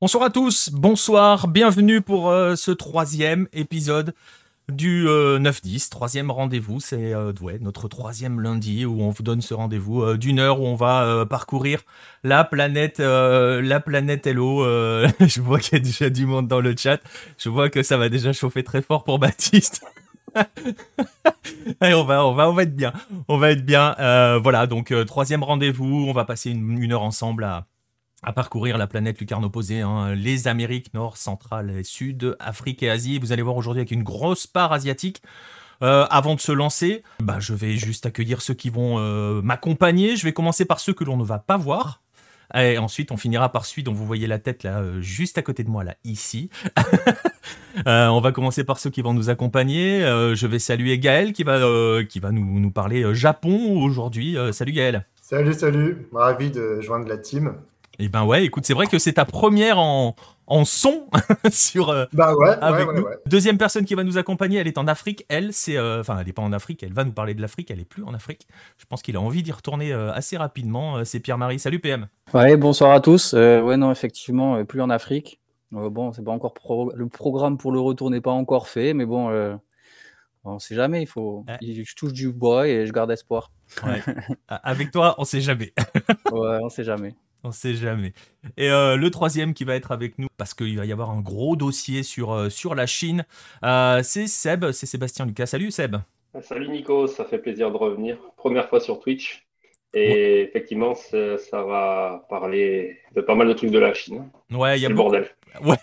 Bonsoir à tous, bonsoir, bienvenue pour euh, ce troisième épisode du euh, 9-10, troisième rendez-vous, c'est euh, notre troisième lundi où on vous donne ce rendez-vous euh, d'une heure où on va euh, parcourir la planète, euh, la planète Hello. euh, je vois qu'il y a déjà du monde dans le chat, je vois que ça va déjà chauffer très fort pour Baptiste. Allez, on va, on va, on va être bien, on va être bien. Euh, voilà, donc euh, troisième rendez-vous, on va passer une, une heure ensemble à à parcourir la planète lucarne opposée, hein, les Amériques nord, centrale et sud, Afrique et Asie. Vous allez voir aujourd'hui avec une grosse part asiatique. Euh, avant de se lancer, bah, je vais juste accueillir ceux qui vont euh, m'accompagner. Je vais commencer par ceux que l'on ne va pas voir. Et ensuite, on finira par celui dont vous voyez la tête là, euh, juste à côté de moi, là, ici. On va commencer par ceux qui vont nous accompagner. Je vais saluer Gaël qui va, qui va nous, nous parler Japon aujourd'hui. Salut Gaël. Salut, salut, ravi de joindre la team. Eh ben ouais, écoute, c'est vrai que c'est ta première en, en son sur euh, Bah ouais, avec ouais, ouais, nous. Deuxième personne qui va nous accompagner, elle est en Afrique. Elle, c'est, euh, enfin, elle est pas en Afrique. Elle va nous parler de l'Afrique. Elle est plus en Afrique. Je pense qu'il a envie d'y retourner euh, assez rapidement. Euh, C'est Pierre-Marie. Salut PM. Ouais, bonsoir à tous. Euh, ouais, non, effectivement, euh, plus en Afrique. Euh, bon, c'est pas encore pro- le programme pour le retour n'est pas encore fait, mais bon, euh, on sait jamais. Il faut, Ouais. je touche du bois et je garde espoir. Avec toi, on sait jamais. Ouais, on sait jamais. On sait jamais. Et euh, le troisième qui va être avec nous, parce qu'il va y avoir un gros dossier sur, euh, sur la Chine, euh, c'est Seb. C'est Sébastien Lucas. Salut Seb. Salut Nico, ça fait plaisir de revenir. Première fois sur Twitch. Et effectivement, ça, ça va parler de pas mal de trucs de la Chine. Ouais, il y a le beaucoup- bordel. Ouais,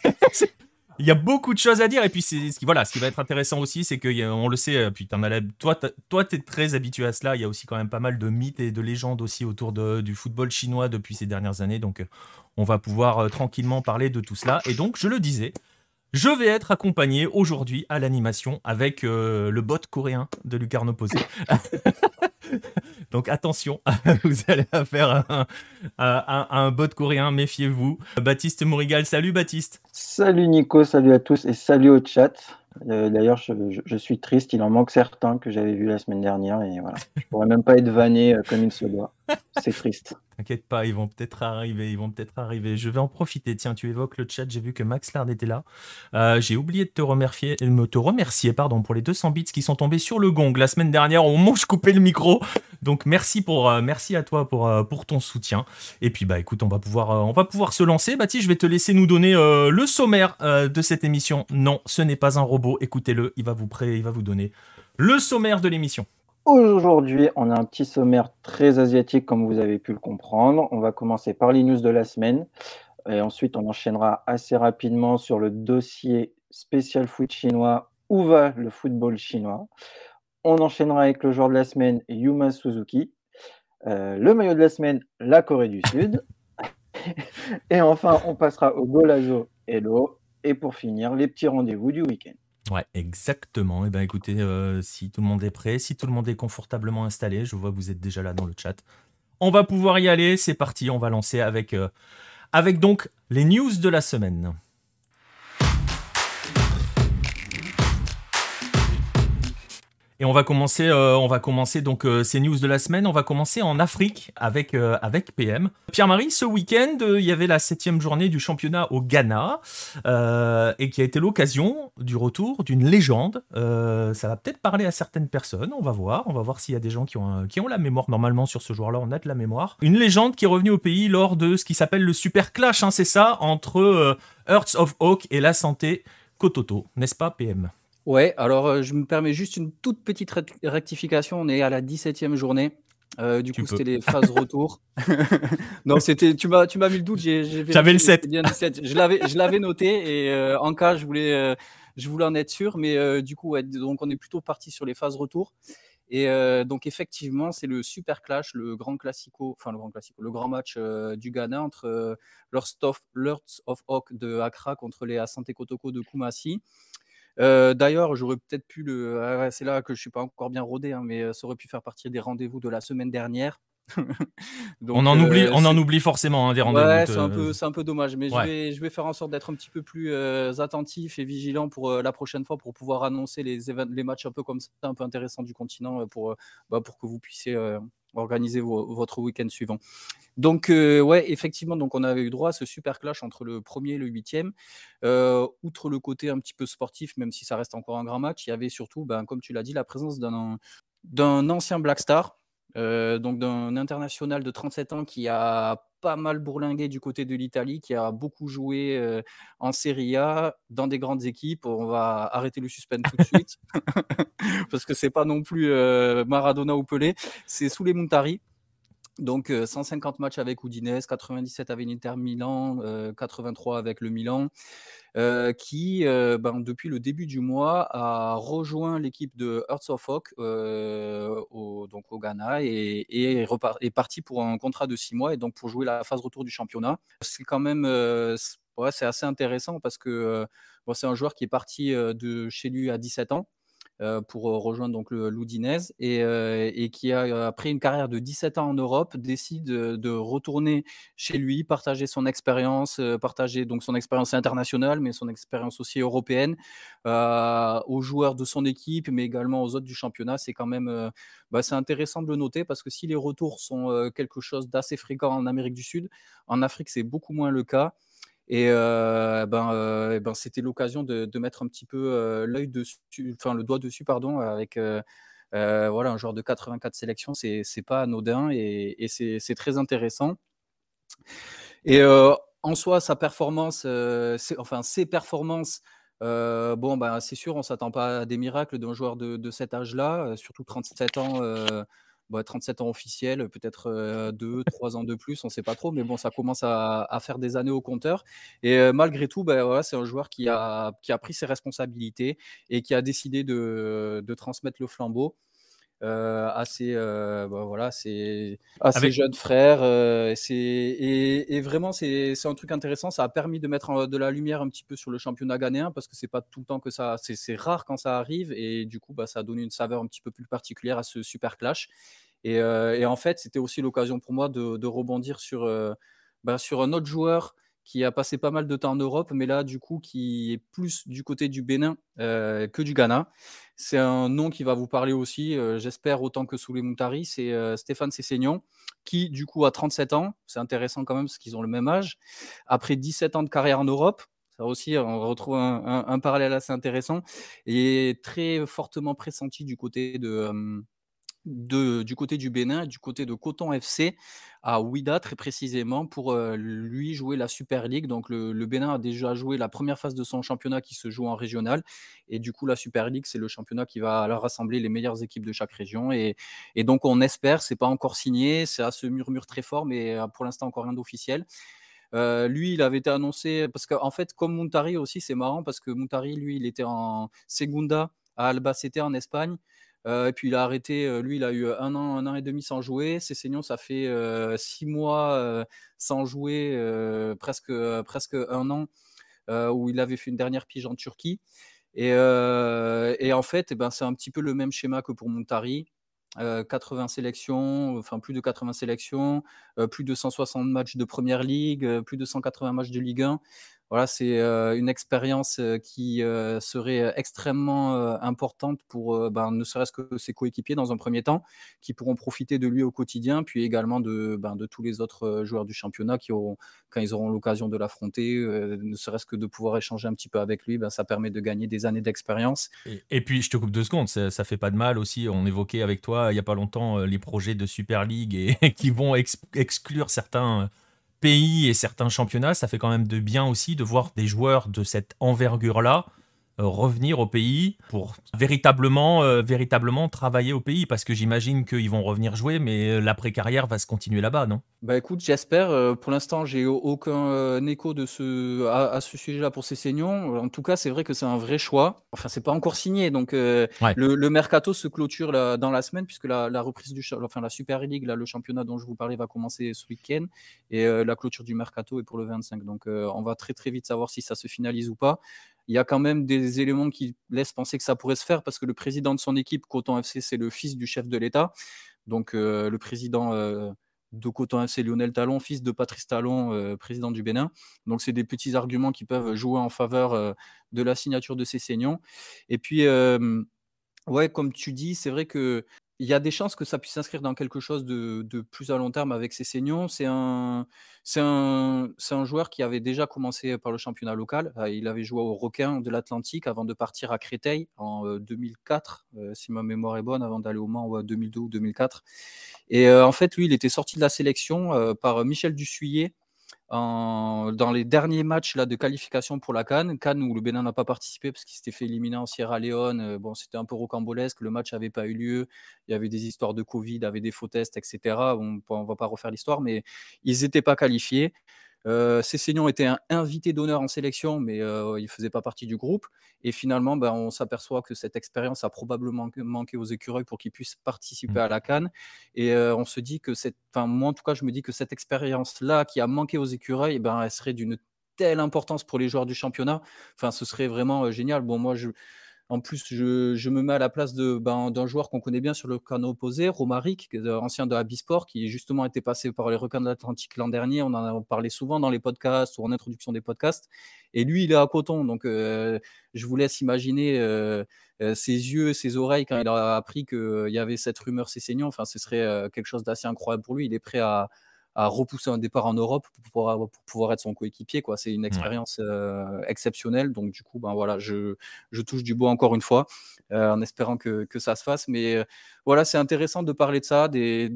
il y a beaucoup de choses à dire et puis ce qui voilà, ce qui va être intéressant aussi, c'est que y a- on le sait, euh, puis t'en as la- toi toi t'es très habitué à cela. Il y a aussi quand même pas mal de mythes et de légendes aussi autour du football chinois depuis ces dernières années, donc euh, on va pouvoir euh, tranquillement parler de tout cela. Et donc je le disais, je vais être accompagné aujourd'hui à l'animation avec le bot coréen de Lucarne Opposé. Donc attention, vous allez faire un, un- bot coréen, méfiez-vous. Baptiste Morigal, salut Baptiste. Salut Nico, salut à tous et salut au chat. Euh, D'ailleurs, je suis triste, il en manque certains que j'avais vus la semaine dernière et voilà. Je pourrais même pas être vanné euh, comme il se doit. C'est triste. T'inquiète pas, ils vont peut-être arriver, ils vont peut-être arriver. Je vais en profiter. Tiens, tu évoques le chat, j'ai vu que Max Lard était là. Euh, j'ai oublié de te remercier, de me te remercier pardon, pour les 200 bits qui sont tombés sur le gong la semaine dernière au moment où je coupais le micro. Donc merci pour, euh, merci à toi pour, euh, pour ton soutien. Et puis bah écoute, on va pouvoir, euh, on va pouvoir se lancer. Baptiste, je vais te laisser nous donner euh, le sommaire euh, de cette émission. Non, ce n'est pas un robot. Écoutez-le, il va vous pré- il va vous donner le sommaire de l'émission. Aujourd'hui, on a un petit sommaire très asiatique comme vous avez pu le comprendre. On va commencer par les news de la semaine et ensuite on enchaînera assez rapidement sur le dossier spécial foot chinois. Où va le football chinois? On enchaînera avec le joueur de la semaine, Yuma Suzuki. Euh, le maillot de la semaine, la Corée du Sud. et enfin, on passera au Golazo Hello. Et pour finir, les petits rendez-vous du week-end. Ouais, exactement. Et ben écoutez, euh, si tout le monde est prêt, si tout le monde est confortablement installé, je vois que vous êtes déjà là dans le chat. On va pouvoir y aller, c'est parti, on va lancer avec, euh, avec donc les news de la semaine. Et on va commencer, euh, on va commencer donc euh, ces news de la semaine. On va commencer en Afrique avec euh, avec PM. Pierre-Marie, ce week-end, il y avait la septième journée du championnat au Ghana et qui a été l'occasion du retour d'une légende. Ça va peut-être parler à certaines personnes. On va voir, on va voir s'il y a des gens qui ont qui ont la mémoire. Normalement, sur ce joueur-là, on a de la mémoire. Une légende qui est revenue au pays lors de ce qui s'appelle le Super Clash. hein, c'est ça entre Hearts of Oak et la santé Kototo, n'est-ce pas PM Ouais, alors euh, je me permets juste une toute petite rect- rectification. On est à la 17e journée. Euh, du Tu coup, c'était les phases retour. non, c'était. Tu m'as, tu m'as mis le doute. J'avais le vérifié, 7. c'était bien le 7. Je l'avais, je l'avais noté et euh, en cas, je voulais, je voulais en être sûr. Mais du coup, ouais, donc on est plutôt parti sur les phases retour. Et donc effectivement, c'est le super clash, le grand classico, enfin le grand classico, le grand match du Ghana entre Lords of, Oak de Accra contre les Asante Kotoko de Kumasi. Euh, D'ailleurs, j'aurais peut-être pu le. ah c'est là que je suis pas encore bien rodé, hein, mais euh, ça aurait pu faire partie des rendez-vous de la semaine dernière. Donc, On en euh, oublie, on en oublie forcément hein, des rendez-vous. Ouais, euh, c'est un peu, c'est un peu dommage, mais ouais. je, vais, je vais faire en sorte d'être un petit peu plus euh, attentif et vigilant pour euh, la prochaine fois pour pouvoir annoncer les, matchs un peu comme ça, un peu intéressants du continent euh, pour, euh, bah, pour que vous puissiez euh, organiser votre week-end suivant. Donc, ouais, effectivement, donc on avait eu droit à ce super clash entre le premier et le huitième. outre le côté un petit peu sportif, même si ça reste encore un grand match, il y avait surtout, ben, comme tu l'as dit, la présence d'un ancien Black Star, donc d'un international de 37 ans qui a pas mal bourlingué du côté de l'Italie, qui a beaucoup joué en Serie A dans des grandes équipes. On va arrêter le suspense tout de suite parce que c'est pas non plus Maradona ou Pelé, c'est sous les Montari. Donc 150 matchs avec Udinese, 97 avec l'Inter Milan, 83 avec le Milan, qui ben, depuis le début du mois a rejoint l'équipe de Hearts of Oak au, donc au Ghana et, est parti pour un contrat de 6 mois et donc pour jouer la phase retour du championnat. C'est quand même ouais, assez intéressant parce que c'est un joueur qui est parti de chez lui à 17 ans. Euh, pour euh, rejoindre donc l'Oudinez et, euh, et, qui a après une carrière de 17 ans en Europe décide de retourner chez lui, partager son expérience, partager donc son expérience internationale, mais son expérience aussi européenne aux joueurs de son équipe, mais également aux autres du championnat. C'est quand même bah, intéressant de le noter parce que si les retours sont quelque chose d'assez fréquent en Amérique du Sud, en Afrique c'est beaucoup moins le cas. Et ben, ben c'était l'occasion de, mettre un petit peu l'œil dessus, enfin le doigt dessus, pardon, avec voilà un joueur de 84 sélections, c'est pas anodin et, c'est très intéressant. Et en soi, sa performance, enfin ses performances. bon, ben, c'est sûr, on s'attend pas à des miracles d'un joueur de, de cet âge-là, surtout 37 ans 37 ans officiels, peut-être 2, 3 ans de plus, on ne sait pas trop, mais bon, ça commence à, faire des années au compteur. Et malgré tout, voilà, c'est un joueur qui a, pris ses responsabilités et qui a décidé de transmettre le flambeau. Euh, à ses, bah, voilà, c'est à ses jeunes frères. et, et, vraiment, c'est un truc intéressant. Ça a permis de mettre de la lumière un petit peu sur le championnat ghanéen parce que c'est pas tout le temps que ça, c'est rare quand ça arrive. Et du coup, bah, ça a donné une saveur un petit peu plus particulière à ce super clash. Et, et en fait, c'était aussi l'occasion pour moi de, de rebondir sur, bah, sur un autre joueur qui a passé pas mal de temps en Europe, mais là, du coup, qui est plus du côté du Bénin euh, que du Ghana. C'est un nom qui va vous parler aussi, euh, j'espère, autant que sous les Moutari. C'est euh, Stéphane Sessegnon, qui, du coup, a 37 ans. C'est intéressant quand même, parce qu'ils ont le même âge. Après 17 ans de carrière en Europe, ça aussi, on retrouve un, parallèle assez intéressant. Et très fortement pressenti du côté de du côté du Bénin, du côté de Coton FC à Ouida très précisément pour euh, lui jouer la Super League. Donc le, Bénin a déjà joué la première phase de son championnat qui se joue en régional et du coup la Super League c'est le championnat qui va rassembler les meilleures équipes de chaque région et, donc on espère, c'est pas encore signé, ça se murmure très fort mais euh, pour l'instant encore rien d'officiel. Euh, lui, il avait été annoncé parce qu'en fait, comme Montari aussi, c'est marrant parce que Montari, lui, il était en Segunda à Albacete en Espagne. Euh, et puis il a arrêté, euh, lui, il a eu un an, un an et demi sans jouer. Cessignon, ça fait euh, six mois sans jouer, presque, presque un an, où il avait fait une dernière pige en Turquie. Et, et en fait, eh ben, c'est un petit peu le même schéma que pour Montari. 80 sélections, enfin plus de 80 sélections, plus de 160 matchs de première ligue, plus de 180 matchs de Ligue 1 voilà, c'est une expérience qui serait extrêmement importante pour ben, ne serait-ce que ses coéquipiers dans un premier temps, qui pourront profiter de lui au quotidien, puis également de, ben, de tous les autres joueurs du championnat qui auront, quand ils auront l'occasion de l'affronter, ne serait-ce que de pouvoir échanger un petit peu avec lui, ben, ça permet de gagner des années d'expérience. Et, puis, je te coupe deux secondes, ça, ça, fait pas de mal aussi. On évoquait avec toi il y a pas longtemps les projets de Super League et qui vont exclure certains et certains championnats, ça fait quand même de bien aussi de voir des joueurs de cette envergure-là revenir au pays pour véritablement, euh, véritablement travailler au pays Parce que j'imagine qu'ils vont revenir jouer, mais euh, l'après-carrière va se continuer là-bas, non? Bah écoute, j'espère. pour l'instant, j'ai aucun écho de ce, à, ce sujet-là pour ces saignons. En tout cas, c'est vrai que c'est un vrai choix. Enfin, c'est pas encore signé. Donc, le, mercato se clôture dans la semaine, puisque la, reprise du enfin, la Super League, là, le championnat dont je vous parlais, va commencer ce week-end. Et la clôture du mercato est pour le 25. Donc, on va très très vite savoir si ça se finalise ou pas il y a quand même des éléments qui laissent penser que ça pourrait se faire parce que le président de son équipe, Coton FC, c'est le fils du chef de l'État. Donc euh, le président euh, de Coton FC, Lionel Talon, fils de Patrice Talon, euh, président du Bénin. Donc c'est des petits arguments qui peuvent jouer en faveur de la signature de ces saignants. Et puis, ouais, comme tu dis, c'est vrai que il y a des chances que ça puisse s'inscrire dans quelque chose de, plus à long terme avec ses saignons. C'est un, un, joueur qui avait déjà commencé par le championnat local. Euh, il avait joué au Requin de l'Atlantique avant de partir à Créteil en 2004, euh, euh, si ma mémoire est bonne, avant d'aller au Mans, ou 2002 ou 2004. Et en fait, lui, il était sorti de la sélection par Michel Dussuyer dans les derniers matchs là, de qualification pour la Cannes, Cannes où le Bénin n'a pas participé parce qu'il s'était fait éliminer en Sierra Leone, euh, bon, c'était un peu rocambolesque, le match n'avait pas eu lieu, il y avait des histoires de Covid, il y avait des faux tests, etc. on ne va pas refaire l'histoire, mais ils n'étaient pas qualifiés. Euh, Cécignon était un invité d'honneur en sélection, mais euh, il ne faisait pas partie du groupe. Et finalement, ben, on s'aperçoit que cette expérience a probablement manqué aux écureuils pour qu'ils puissent participer à la Cannes. Et euh, on se dit que cette, enfin, moi en tout cas, je me dis que cette expérience-là qui a manqué aux écureuils, ben, elle serait d'une telle importance pour les joueurs du championnat. Enfin, ce serait vraiment génial. Bon, moi, je, en plus, je, me mets à la place ben, d'un joueur qu'on connaît bien sur le canot opposé, Romaric, ancien de Abisport, qui justement était passé par les requins de l'Atlantique l'an dernier. On en a parlé souvent dans les podcasts ou en introduction des podcasts. Et lui, il est à Coton. Donc, euh, je vous laisse imaginer euh, euh, ses yeux, ses oreilles quand il a appris qu'il y avait cette rumeur saignant. Enfin, ce serait quelque chose d'assez incroyable pour lui. Il est prêt à, à repousser un départ en Europe pour pouvoir, pour pouvoir être son coéquipier. Quoi. C'est une expérience euh, exceptionnelle. Donc, du coup, ben, voilà, je, je touche du bois encore une fois euh, en espérant que, que, ça se fasse. Mais euh, voilà, c'est intéressant de parler de ça, des,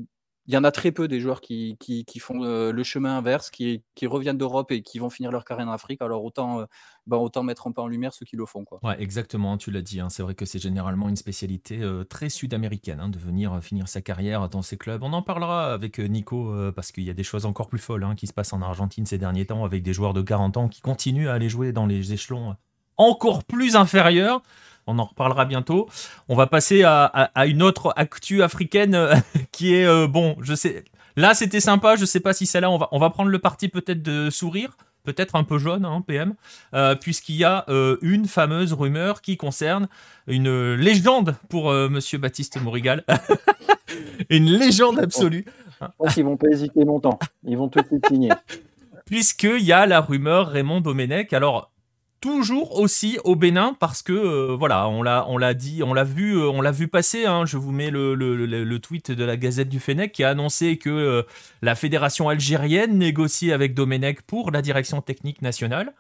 il y en a très peu des joueurs qui, font euh, le chemin inverse, qui, reviennent d'Europe et qui vont finir leur carrière en Afrique. Alors autant, euh, ben, autant mettre un peu en lumière ceux qui le font. Ouais, exactement, tu l'as dit. Hein. C'est vrai que c'est généralement une spécialité euh, très sud-américaine hein, de venir finir sa carrière dans ces clubs. On en parlera avec Nico parce qu'il y a des choses encore plus folles hein, qui se passent en Argentine ces derniers temps avec des joueurs de 40 ans qui continuent à aller jouer dans les échelons encore plus inférieurs on en reparlera bientôt. On va passer à, une autre actu africaine euh, qui est euh, bon. Je sais, là c'était sympa. Je sais pas si celle-là, on va, on va prendre le parti peut-être de sourire, peut-être un peu jaune, hein, PM, euh, puisqu'il y a une fameuse rumeur qui concerne une légende pour Monsieur Baptiste Morigal, une légende absolue. Je pense qu'ils vont pas hésiter longtemps. Ils vont tout signer. Puisqu'il y a la rumeur Raymond Domenech. Alors, toujours aussi au Bénin parce que euh, voilà, on l'a on l'a dit, on l'a vu, euh, on l'a vu passer. Hein. je vous mets le, le, tweet de la Gazette du Fennec qui a annoncé que euh, la fédération algérienne négocie avec Domenech pour la direction technique nationale.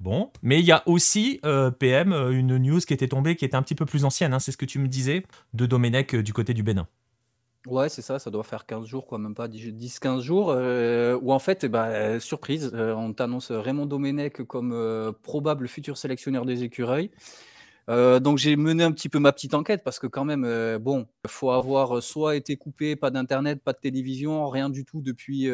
Bon, mais il y a aussi PM une news qui était tombée qui était un petit peu plus ancienne. Hein. c'est ce que tu me disais de Domenech du côté du Bénin. Ouais, c'est ça, ça doit faire 15 jours, quoi, même pas 10-15 jours, euh, où en fait, bah, surprise, euh, on t'annonce Raymond Domenech comme euh, probable futur sélectionneur des écureuils. donc j'ai mené un petit peu ma petite enquête parce que quand même, bon, faut avoir soit été coupé, pas d'internet, pas de télévision, rien du tout depuis,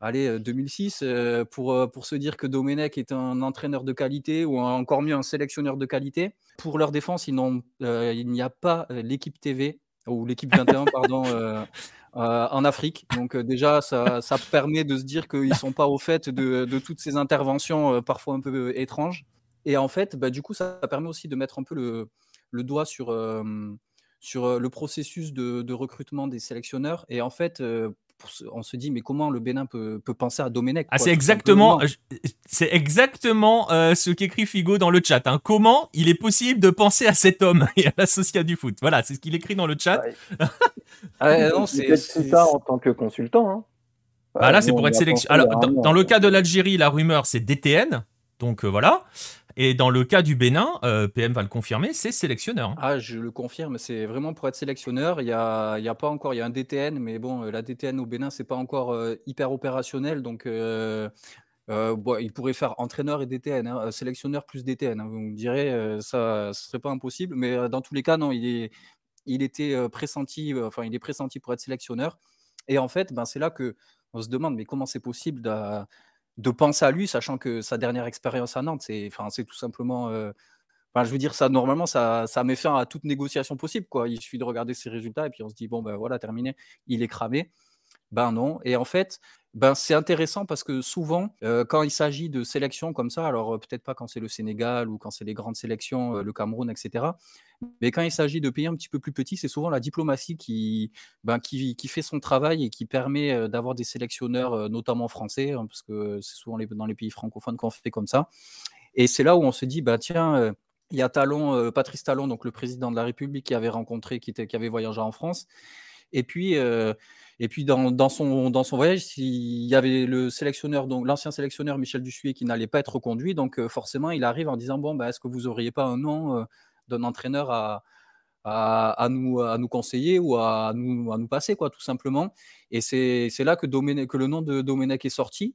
allez, 2006, pour, pour se dire que Domenech est un entraîneur de qualité ou encore mieux un sélectionneur de qualité. Pour leur défense, il n'y a pas l'équipe TV ou l'équipe 21, pardon, euh, euh, en Afrique. Donc euh, déjà, ça, ça, permet de se dire qu'ils ne sont pas au fait de, de toutes ces interventions parfois un peu étranges. Et en fait, bah, du coup, ça permet aussi de mettre un peu le, le doigt sur, sur le processus de, de, recrutement des sélectionneurs. Et en fait, on se dit mais comment le Bénin peut, penser à Domenech ah, C'est exactement, c'est exactement euh, ce qu'écrit Figo dans le chat. Hein. Comment il est possible de penser à cet homme et à l'associat du foot? Voilà, c'est ce qu'il écrit dans le chat. ah, c'est ça en tant que consultant. Hein. Ah, là, c'est pour être sélectionné. Alors, dans, le cas de l'Algérie, la rumeur, c'est DTN. Donc euh, voilà. Et dans le cas du Bénin, euh, PM va le confirmer, c'est sélectionneur. Ah, je le confirme, c'est vraiment pour être sélectionneur. Il n'y a, y a pas encore, il y a un DTN, mais bon, euh, la DTN au Bénin, c'est pas encore euh, hyper opérationnel. Donc, il pourrait faire entraîneur et DTN, hein, sélectionneur plus DTN. Hein. vous me direz, ça ne serait pas impossible. Mais dans tous les cas, non, il, est, il était pressenti, enfin, il est pressenti pour être sélectionneur. Et en fait, ben, c'est là que on se demande, mais comment c'est possible de penser à lui, sachant que sa dernière expérience à Nantes, c'est, enfin, tout simplement. Euh, enfin, je veux dire, ça, normalement, ça, ça met fin à toute négociation possible. Quoi. Il suffit de regarder ses résultats et puis on se dit, bon, ben voilà, terminé, il est cramé. Ben non. Et en fait, ben, c'est intéressant parce que souvent, quand il s'agit de sélections comme ça, alors peut-être pas quand c'est le Sénégal ou quand c'est les grandes sélections, le Cameroun, etc. Mais quand il s'agit de pays un petit peu plus petits, c'est souvent la diplomatie qui, ben, qui, fait son travail et qui permet d'avoir des sélectionneurs, notamment français, hein, parce que c'est souvent dans les pays francophones qu'on fait comme ça. Et c'est là où on se dit, bah, tiens, il y a Talon, Patrice Talon, donc le président de la République, qui avait rencontré, qui avait voyagé en France. Et puis, et puis dans, son, dans son voyage, il y avait le sélectionneur, donc l'ancien sélectionneur Michel Dussuet, qui n'allait pas être reconduit. Donc forcément, il arrive en disant bon, bah, est-ce que vous auriez pas un nom d'un entraîneur à, à, nous, à nous conseiller ou à nous, à nous passer, quoi, tout simplement. Et c'est là que, que le nom de Domenech est sorti.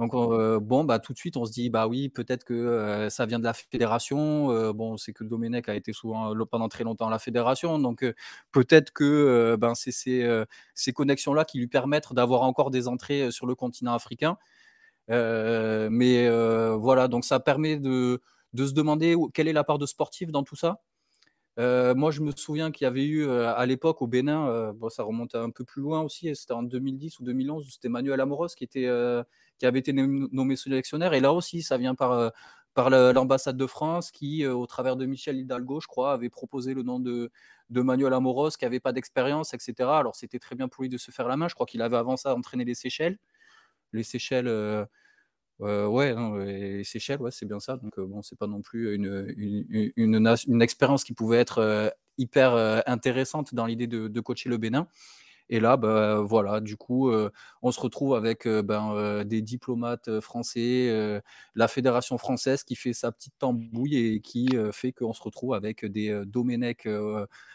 Donc, bon, bah, tout de suite, on se dit, bah oui, peut-être que ça vient de la fédération. bon, c'est que Domenech a été souvent pendant très longtemps à la fédération. Donc, peut-être que ben, c'est ces, ces connexions-là qui lui permettent d'avoir encore des entrées sur le continent africain. mais voilà, donc ça permet de, se demander quelle est la part de sportif dans tout ça. Euh, moi, je me souviens qu'il y avait eu euh, à l'époque au Bénin, euh, bon, ça remonte un peu plus loin aussi, c'était en 2010 ou 2011, c'était Manuel Amoros qui, était, qui avait été nommé sélectionnaire. Et là aussi, ça vient par, par l'ambassade de France qui, au travers de Michel Hidalgo, je crois, avait proposé le nom de, de Manuel Amoros qui n'avait pas d'expérience, etc. Alors, c'était très bien pour lui de se faire la main. Je crois qu'il avait avant ça entraîné les Seychelles. Les Seychelles euh, ouais, les Seychelles, ouais, c'est bien ça. Donc, bon, c'est pas non plus une, une, une, expérience qui pouvait être hyper intéressante dans l'idée de, coacher le Bénin. Et là, bah, voilà, du coup, on se retrouve avec ben, des diplomates français, la fédération française qui fait sa petite tambouille et qui fait qu'on se retrouve avec des Domenech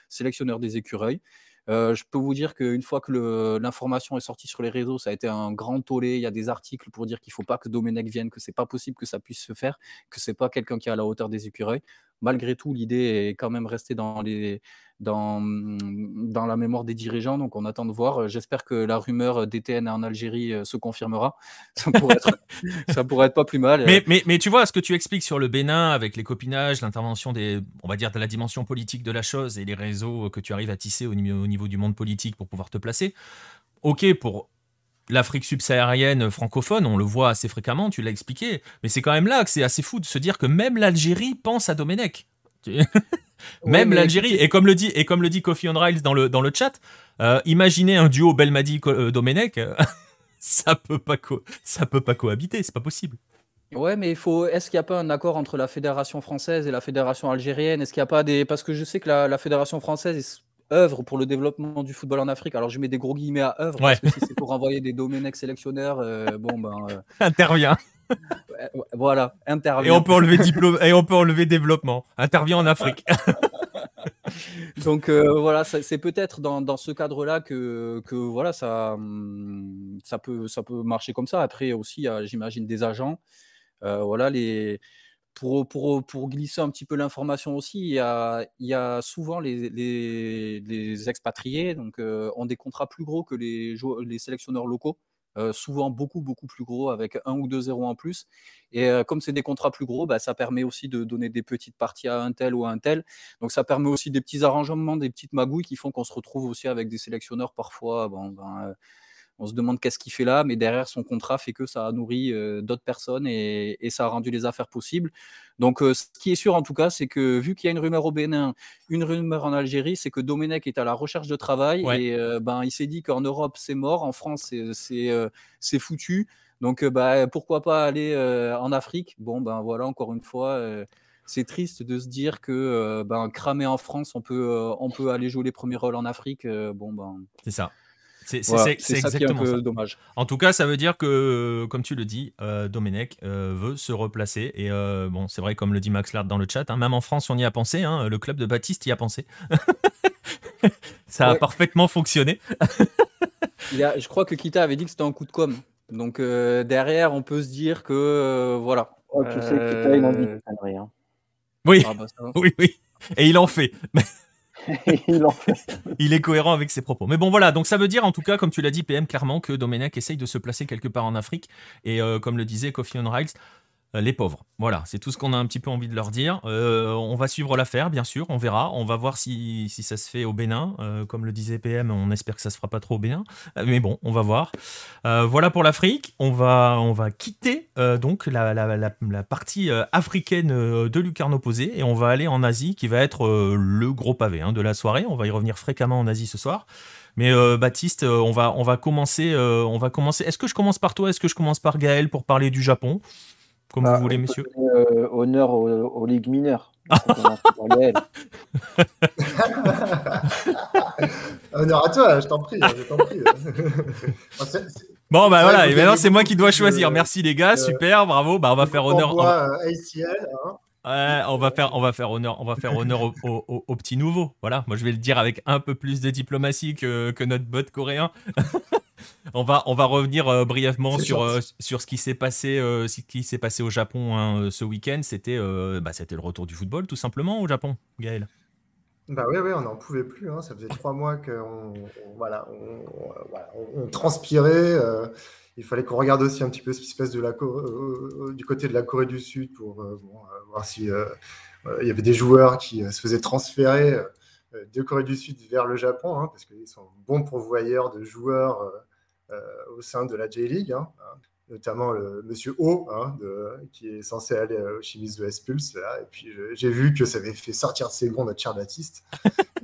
sélectionneurs des écureuils. Euh, je peux vous dire qu'une fois que l'information est sortie sur les réseaux, ça a été un grand tollé. Il y a des articles pour dire qu'il ne faut pas que Domenech vienne, que c'est pas possible que ça puisse se faire, que c'est pas quelqu'un qui est à la hauteur des écureuils. Malgré tout, l'idée est quand même restée dans les, dans, la mémoire des dirigeants. Donc on attend de voir. J'espère que la rumeur DTN en Algérie euh, se confirmera. Ça pourrait être, pas plus mal. Mais, mais, mais, tu vois, ce que tu expliques sur le Bénin avec les copinages, l'intervention des, on va dire, de la dimension politique de la chose et les réseaux que tu arrives à tisser au niveau, au niveau du monde politique pour pouvoir te placer. Ok, pour l'Afrique subsaharienne francophone, on le voit assez fréquemment, tu l'as expliqué, mais c'est quand même là que c'est assez fou de se dire que même l'Algérie pense à Domenech. Même l'Algérie, et comme le dit et comme le dit Kofi on Riles dans le dans le chat, euh, imaginez un duo Belmadi euh, Domenech, ça peut pas ça peut pas cohabiter, c'est pas possible. Ouais, mais il faut. Est-ce qu'il n'y a pas un accord entre la fédération française et la fédération algérienne? Est-ce qu'il n'y a pas des parce que je sais que la, fédération française œuvre pour le développement du football en Afrique. Alors je mets des gros guillemets à œuvre parce que si c'est pour envoyer des Domenech sélectionneurs, euh, bon ben. Intervient. voilà, intervient. Et on peut enlever diplôme et on peut enlever développement. Intervient en Afrique. Donc euh, voilà, c'est peut-être dans, ce cadre-là que, que, voilà ça, hum, ça peut ça peut marcher comme ça. Après aussi, j'imagine des agents. Euh, voilà les pour, pour, pour, glisser un petit peu l'information aussi, il y a, il y a souvent les, les, les expatriés donc, euh, ont des contrats plus gros que les, les sélectionneurs locaux. Euh, souvent beaucoup, beaucoup plus gros, avec un ou deux zéros en plus. Et euh, comme c'est des contrats plus gros, bah, ça permet aussi de donner des petites parties à un tel ou à un tel. Donc ça permet aussi des petits arrangements, des petites magouilles qui font qu'on se retrouve aussi avec des sélectionneurs parfois. Ben, on se demande qu'est-ce qu'il fait là, mais derrière son contrat fait que ça a nourri euh, d'autres personnes et, ça a rendu les affaires possibles. Donc, euh, ce qui est sûr en tout cas, c'est que vu qu'il y a une rumeur au Bénin, une rumeur en Algérie, c'est que Domenech est à la recherche de travail et euh, ben il s'est dit qu'en Europe c'est mort, en France c'est foutu. Donc, bah, pourquoi pas aller en Afrique? Bon, ben voilà, encore une fois c'est triste de se dire que ben, cramer en France, on peut, on peut aller jouer les premiers rôles en Afrique. bon, ben. C'est ça. C'est exactement ça. dommage. En tout cas, ça veut dire que, comme tu le dis, euh, Domenech euh, veut se replacer. Et euh, bon, c'est vrai, comme le dit Max Lard dans le chat, hein, même en France, on y a pensé. Hein, le club de Baptiste y a pensé. ça a parfaitement fonctionné. je crois que Kita avait dit que c'était un coup de com. Donc derrière, on peut se dire que voilà. Oh, tu sais, Kita, il en dit rien. Oui. Ah, bah, oui, oui. Et il en fait. il, est cohérent avec ses propos. Mais bon, voilà. Donc ça veut dire, en tout cas, comme tu l'as dit, PM, clairement, que Domenech essaye de se placer quelque part en Afrique. Et euh, comme le disait Kofi on Riles, euh, les pauvres. Voilà, c'est tout ce qu'on a un petit peu envie de leur dire. Euh, on va suivre l'affaire, bien sûr, on verra. On va voir si, ça se fait au Bénin. Euh, comme le disait PM, on espère que ça se fera pas trop au Bénin. mais bon, on va voir. voilà pour l'Afrique. On va, on va quitter donc la, la, partie africaine de Lucarno Posé et on va aller en Asie, qui va être le gros pavé hein, de la soirée. On va y revenir fréquemment en Asie ce soir. Mais Baptiste, on va, on va commencer. on va commencer. Est-ce que je commence par toi? Est-ce que je commence par Gaël pour parler du Japon? Comme Bah, vous voulez, on peut messieurs. donner, euh, honneur aux, aux ligues mineures. Honneur à toi, je t'en prie, je t'en prie. Enfin, c'est- c'est- Bon, bah voilà, et maintenant c'est moi qui dois choisir. Merci les gars, super, bravo. Bah on va faire honneur. en on va- bois, euh, ACL, hein. Ouais, on va faire, on va faire honneur, on va faire honneur au, au, au- au petit nouveau. Voilà, moi je vais le dire avec un peu plus de diplomatie que, que notre bot coréen. on va, on va revenir euh, brièvement sur, euh, sur ce qui s'est passé, euh, ce qui s'est passé au Japon hein, ce week-end. C'était, bah, c'était le retour du football tout simplement au Japon, Gaël. Bah oui, oui, on n'en pouvait plus. hein. Ça faisait trois mois qu'on on- voilà, on, on- voilà, on- on transpirait. Il fallait qu'on regarde aussi un petit peu ce qui se passe euh, du côté de la Corée du Sud pour euh, euh, voir si il y avait des joueurs qui se faisaient transférer de Corée du Sud vers le Japon, hein, parce qu'ils sont bons pourvoyeurs de joueurs au sein de la J-League, hein, hein. notamment le monsieur O, qui est censé aller au Chimiste de S-Pulse. Et puis j'ai vu que ça avait fait sortir de ses gonds notre cher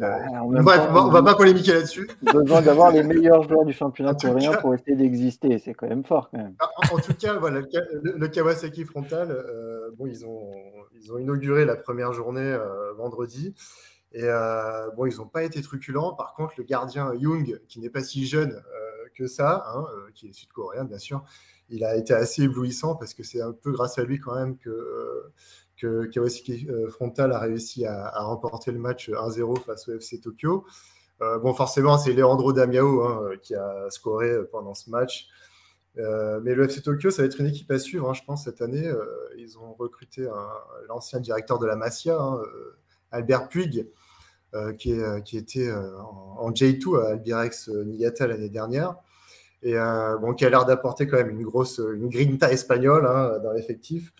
Euh, Bref, on va- on va pas polémiquer là-dessus. besoin d'avoir les meilleurs joueurs du championnat coréen cas- pour essayer d'exister. C'est quand même fort, quand même. En, en tout cas, voilà, le, Ka- le- le Kawasaki frontal, euh, bon, ils ont, ils ont inauguré la première journée euh, vendredi. Et euh, bon, ils n'ont pas été truculents. Par contre, le gardien Young, qui n'est pas si jeune que ça, hein, qui est sud-coréen, bien sûr, il a été assez éblouissant parce que c'est un peu grâce à lui quand même que, que Kawasaki euh, Frontal a réussi à, remporter le match 1-0 face au FC Tokyo. Euh, bon, forcément, c'est Leandro Damiao hein, qui a scoré pendant ce match. Euh, mais le FC Tokyo, ça va être une équipe à suivre, hein, je pense, cette année. Euh, ils ont recruté l'ancien directeur de la Masia, hein, euh, Albert Puig, euh, qui, euh, était euh, en, en J2 à Albirex euh, Niigata l'année dernière, et euh, qui a l'air d'apporter quand même une grosse une grinta espagnole dans l'effectif.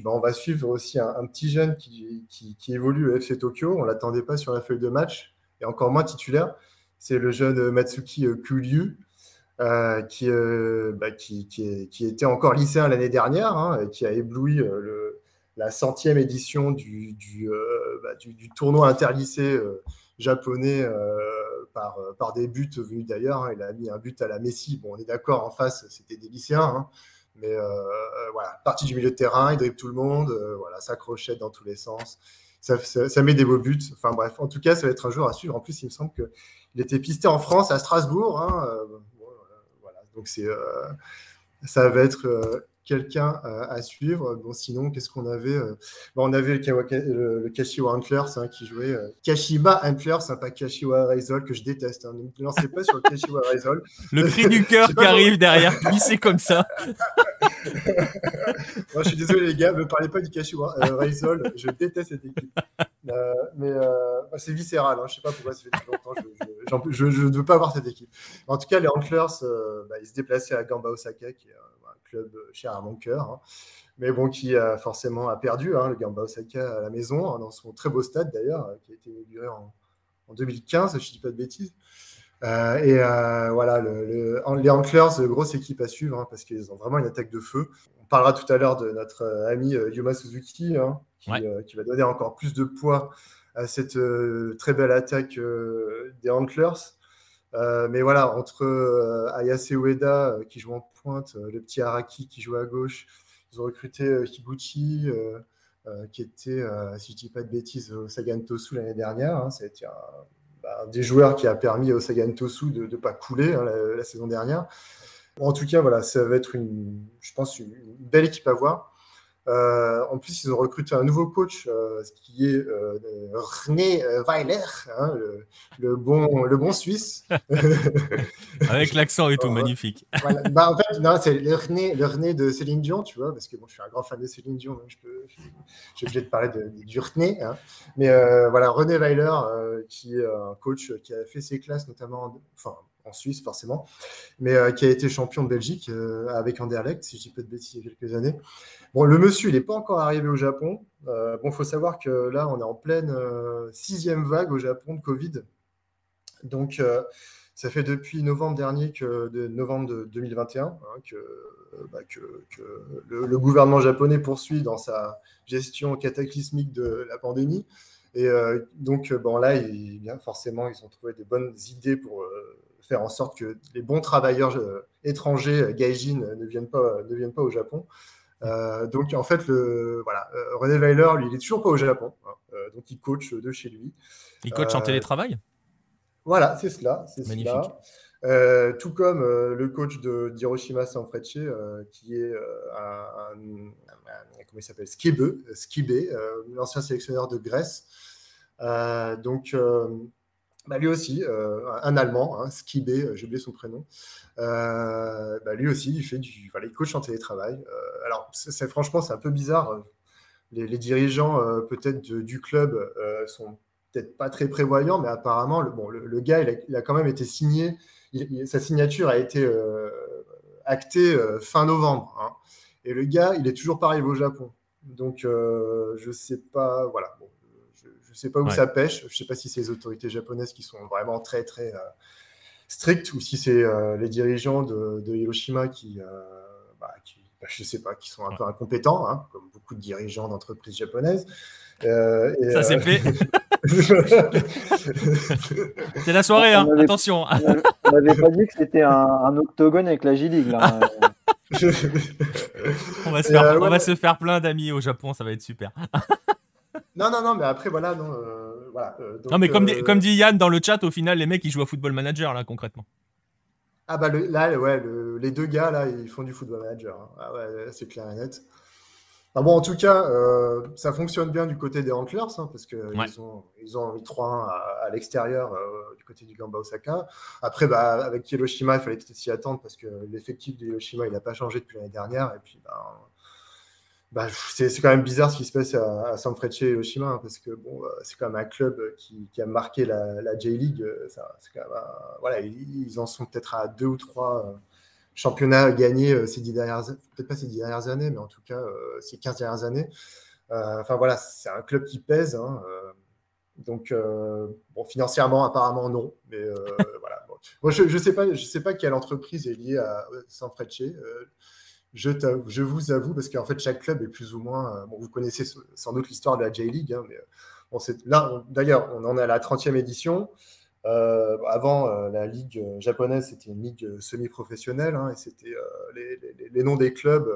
Bah, on va suivre aussi un, petit jeune qui, évolue au FC Tokyo. On ne l'attendait pas sur la feuille de match, et encore moins titulaire. C'est le jeune euh, Matsuki euh, Kuryu, euh, qui, euh, bah, qui, était encore lycéen l'année dernière, hein, et qui a ébloui la centième édition du, du, bah, tournoi interlycée japonais par, par des buts venus d'ailleurs. hein. Il a mis un but à la Messi. On est d'accord, en face, c'était des lycéens. hein. Mais euh, euh, voilà, partie du milieu de terrain, il dribble tout le monde, euh, voilà, ça crochette dans tous les sens. Ça, ça- met des beaux buts. Enfin bref, en tout cas, ça va être un joueur à suivre. En plus, il me semble qu'il était pisté en France, à Strasbourg. hein. Voilà. Donc c'est, ça va être quelqu'un euh, à suivre. Bon, sinon, qu'est-ce qu'on avait euh, bon, On avait le, Kawaka- le, le Kashiwa Antlers hein, qui jouait euh, Kashiba Antlers, hein, pas Kashiwa Reysol, que je déteste. hein. Ne me lancez pas sur le Kashiwa Reysol. Le cri du cœur qui arrive derrière, glissé comme ça. Je suis désolé, les gars, ne me parlez pas du Kashiwa euh, Reysol. Je déteste cette équipe. Euh, mais euh, c'est viscéral. Hein. Je ne sais pas pourquoi ça fait depuis longtemps. Je, ne veux pas voir cette équipe. En tout cas, les Antlers, bah, ils se déplaçaient à Gamba Osaka, qui est club cher à mon cœur. hein. Mais bon, qui a forcément a perdu hein, le Gamba Osaka à la maison, hein, dans son très beau stade d'ailleurs, euh, qui a été inauguré en, en 2015, si je ne dis pas de bêtises. Euh, et euh, voilà, le, le- les Antlers, grosse équipe à suivre, hein, parce qu'ils ont vraiment une attaque de feu. On parlera tout à l'heure de notre ami Yuma Suzuki, hein, qui, Ouais. euh, qui va donner encore plus de poids à cette très belle attaque des Antlers. Euh, mais voilà, entre euh, Ayase Ueda euh, qui joue en pointe, le petit Araki qui joue à gauche, ils ont recruté Higuchi, qui était, si je ne dis pas de bêtises, au Sagan Tosu l'année dernière. hein. ça a été un, bah, des joueurs qui a permis au Sagan Tosu de ne pas couler hein, la, la saison dernière. En tout cas, voilà, ça va être, une, je pense, une belle équipe à voir. Euh, en plus, ils ont recruté un nouveau coach, euh, ce qui est euh, René euh, Weiler, hein, le, le bon, le bon Suisse. Avec l'accent et tout, magnifique. Voilà. Bah, en fait, c'est le René, le René de Céline Dion, tu vois, parce que bon, je suis un grand fan de Céline Dion, donc je, peux, je, je suis obligé de parler de, du René. hein. Mais euh, voilà, René Weiler, qui est un coach qui a fait ses classes, notamment en, enfin, en Suisse, forcément, mais euh, qui a été champion de Belgique euh, avec Anderlecht, si je dis pas de bêtises, il y a quelques années. Bon, le monsieur, il n'est pas encore arrivé au Japon. Euh, bon, faut savoir que là, on est en pleine euh, sixième vague au Japon de Covid. Donc, euh, ça fait depuis novembre dernier, que, de novembre de 2021, hein, que, bah, le, gouvernement japonais poursuit dans sa gestion cataclysmique de la pandémie. Et donc, bon, là, forcément, ils ont trouvé des bonnes idées pour faire en sorte que les bons travailleurs euh, étrangers, euh, gaijin, euh, ne viennent pas, ne viennent pas au Japon. donc en fait, le, voilà, René Weiler, lui, il est toujours pas au Japon, hein. donc il coach de chez lui. Il coach en télétravail? Voilà, c'est cela, c'est cela. tout comme le coach d'Hiroshima Sanfrecce, qui est un, comment il s'appelle Skibe, Skibe l'ancien sélectionneur de Grèce. donc bah, lui aussi, euh, un Allemand, hein, Skibé, euh, j'ai oublié son prénom. Euh, bah, lui aussi, il fait du, il coach en télétravail. alors, franchement, c'est un peu bizarre. Les, dirigeants, peut-être du club, sont peut-être pas très prévoyants, mais apparemment, le, bon, le, gars, il a, quand même été signé. sa signature a été actée fin novembre. Hein. et le gars, il est toujours pas arrivé au Japon. Donc, je sais pas. Voilà. Bon, je ne sais pas où ça pêche. Je ne sais pas si c'est les autorités japonaises qui sont vraiment très, très euh, strictes ou si c'est euh, les dirigeants de, Hiroshima qui, euh, bah, bah, je ne sais pas, qui sont un peu incompétents, hein, comme beaucoup de dirigeants d'entreprises japonaises. ça, c'est fait. c'est la soirée, hein. attention. On n'avait pas dit que c'était un, octogone avec la J-League. on, va se, faire, on va se faire plein d'amis au Japon, ça va être super. Non, non, non, mais après, voilà. Non, euh, voilà euh, non mais comme, dit, comme dit Yann dans le chat, au final, les mecs, ils jouent à Football Manager, là, concrètement. Ah, bah là, ouais, les deux gars, là, ils font du Football Manager. Hein. Ah, ouais, c'est clair et net. Ah bon, en tout cas, euh, ça fonctionne bien du côté des Antlers, hein, parce qu'ils ils ont, ils ont 3-1 à, l'extérieur du côté du Gamba Osaka. Après, bah, avec Hiroshima, il fallait peut-être s'y attendre, parce que l'effectif de Hiroshima, il n'a pas changé depuis l'année dernière. Et puis, bah, bah, c'est quand même bizarre ce qui se passe à, à Sanfrecce et Hiroshima, hein, parce que bon, euh, c'est quand même un club qui, qui a marqué la, J-League. Euh, voilà, ils, en sont peut-être à deux ou trois euh, championnats gagnés ces dix dernières peut-être pas ces dix dernières années, mais en tout cas ces 15 dernières années. voilà, c'est un club qui pèse. Hein, donc, bon, financièrement, apparemment, non. Mais voilà. Moi, je ne sais, pas, sais pas quelle entreprise est liée à Sanfrecce je, je, vous avoue, parce qu'en fait, chaque club est plus ou moins. Euh, bon, vous connaissez sans doute l'histoire de la J-League, hein, mais euh, bon, là, d'ailleurs, on en est à la 30e édition. Euh, avant, la ligue japonaise, c'était une ligue semi-professionnelle, hein, et c'était les, les, noms des clubs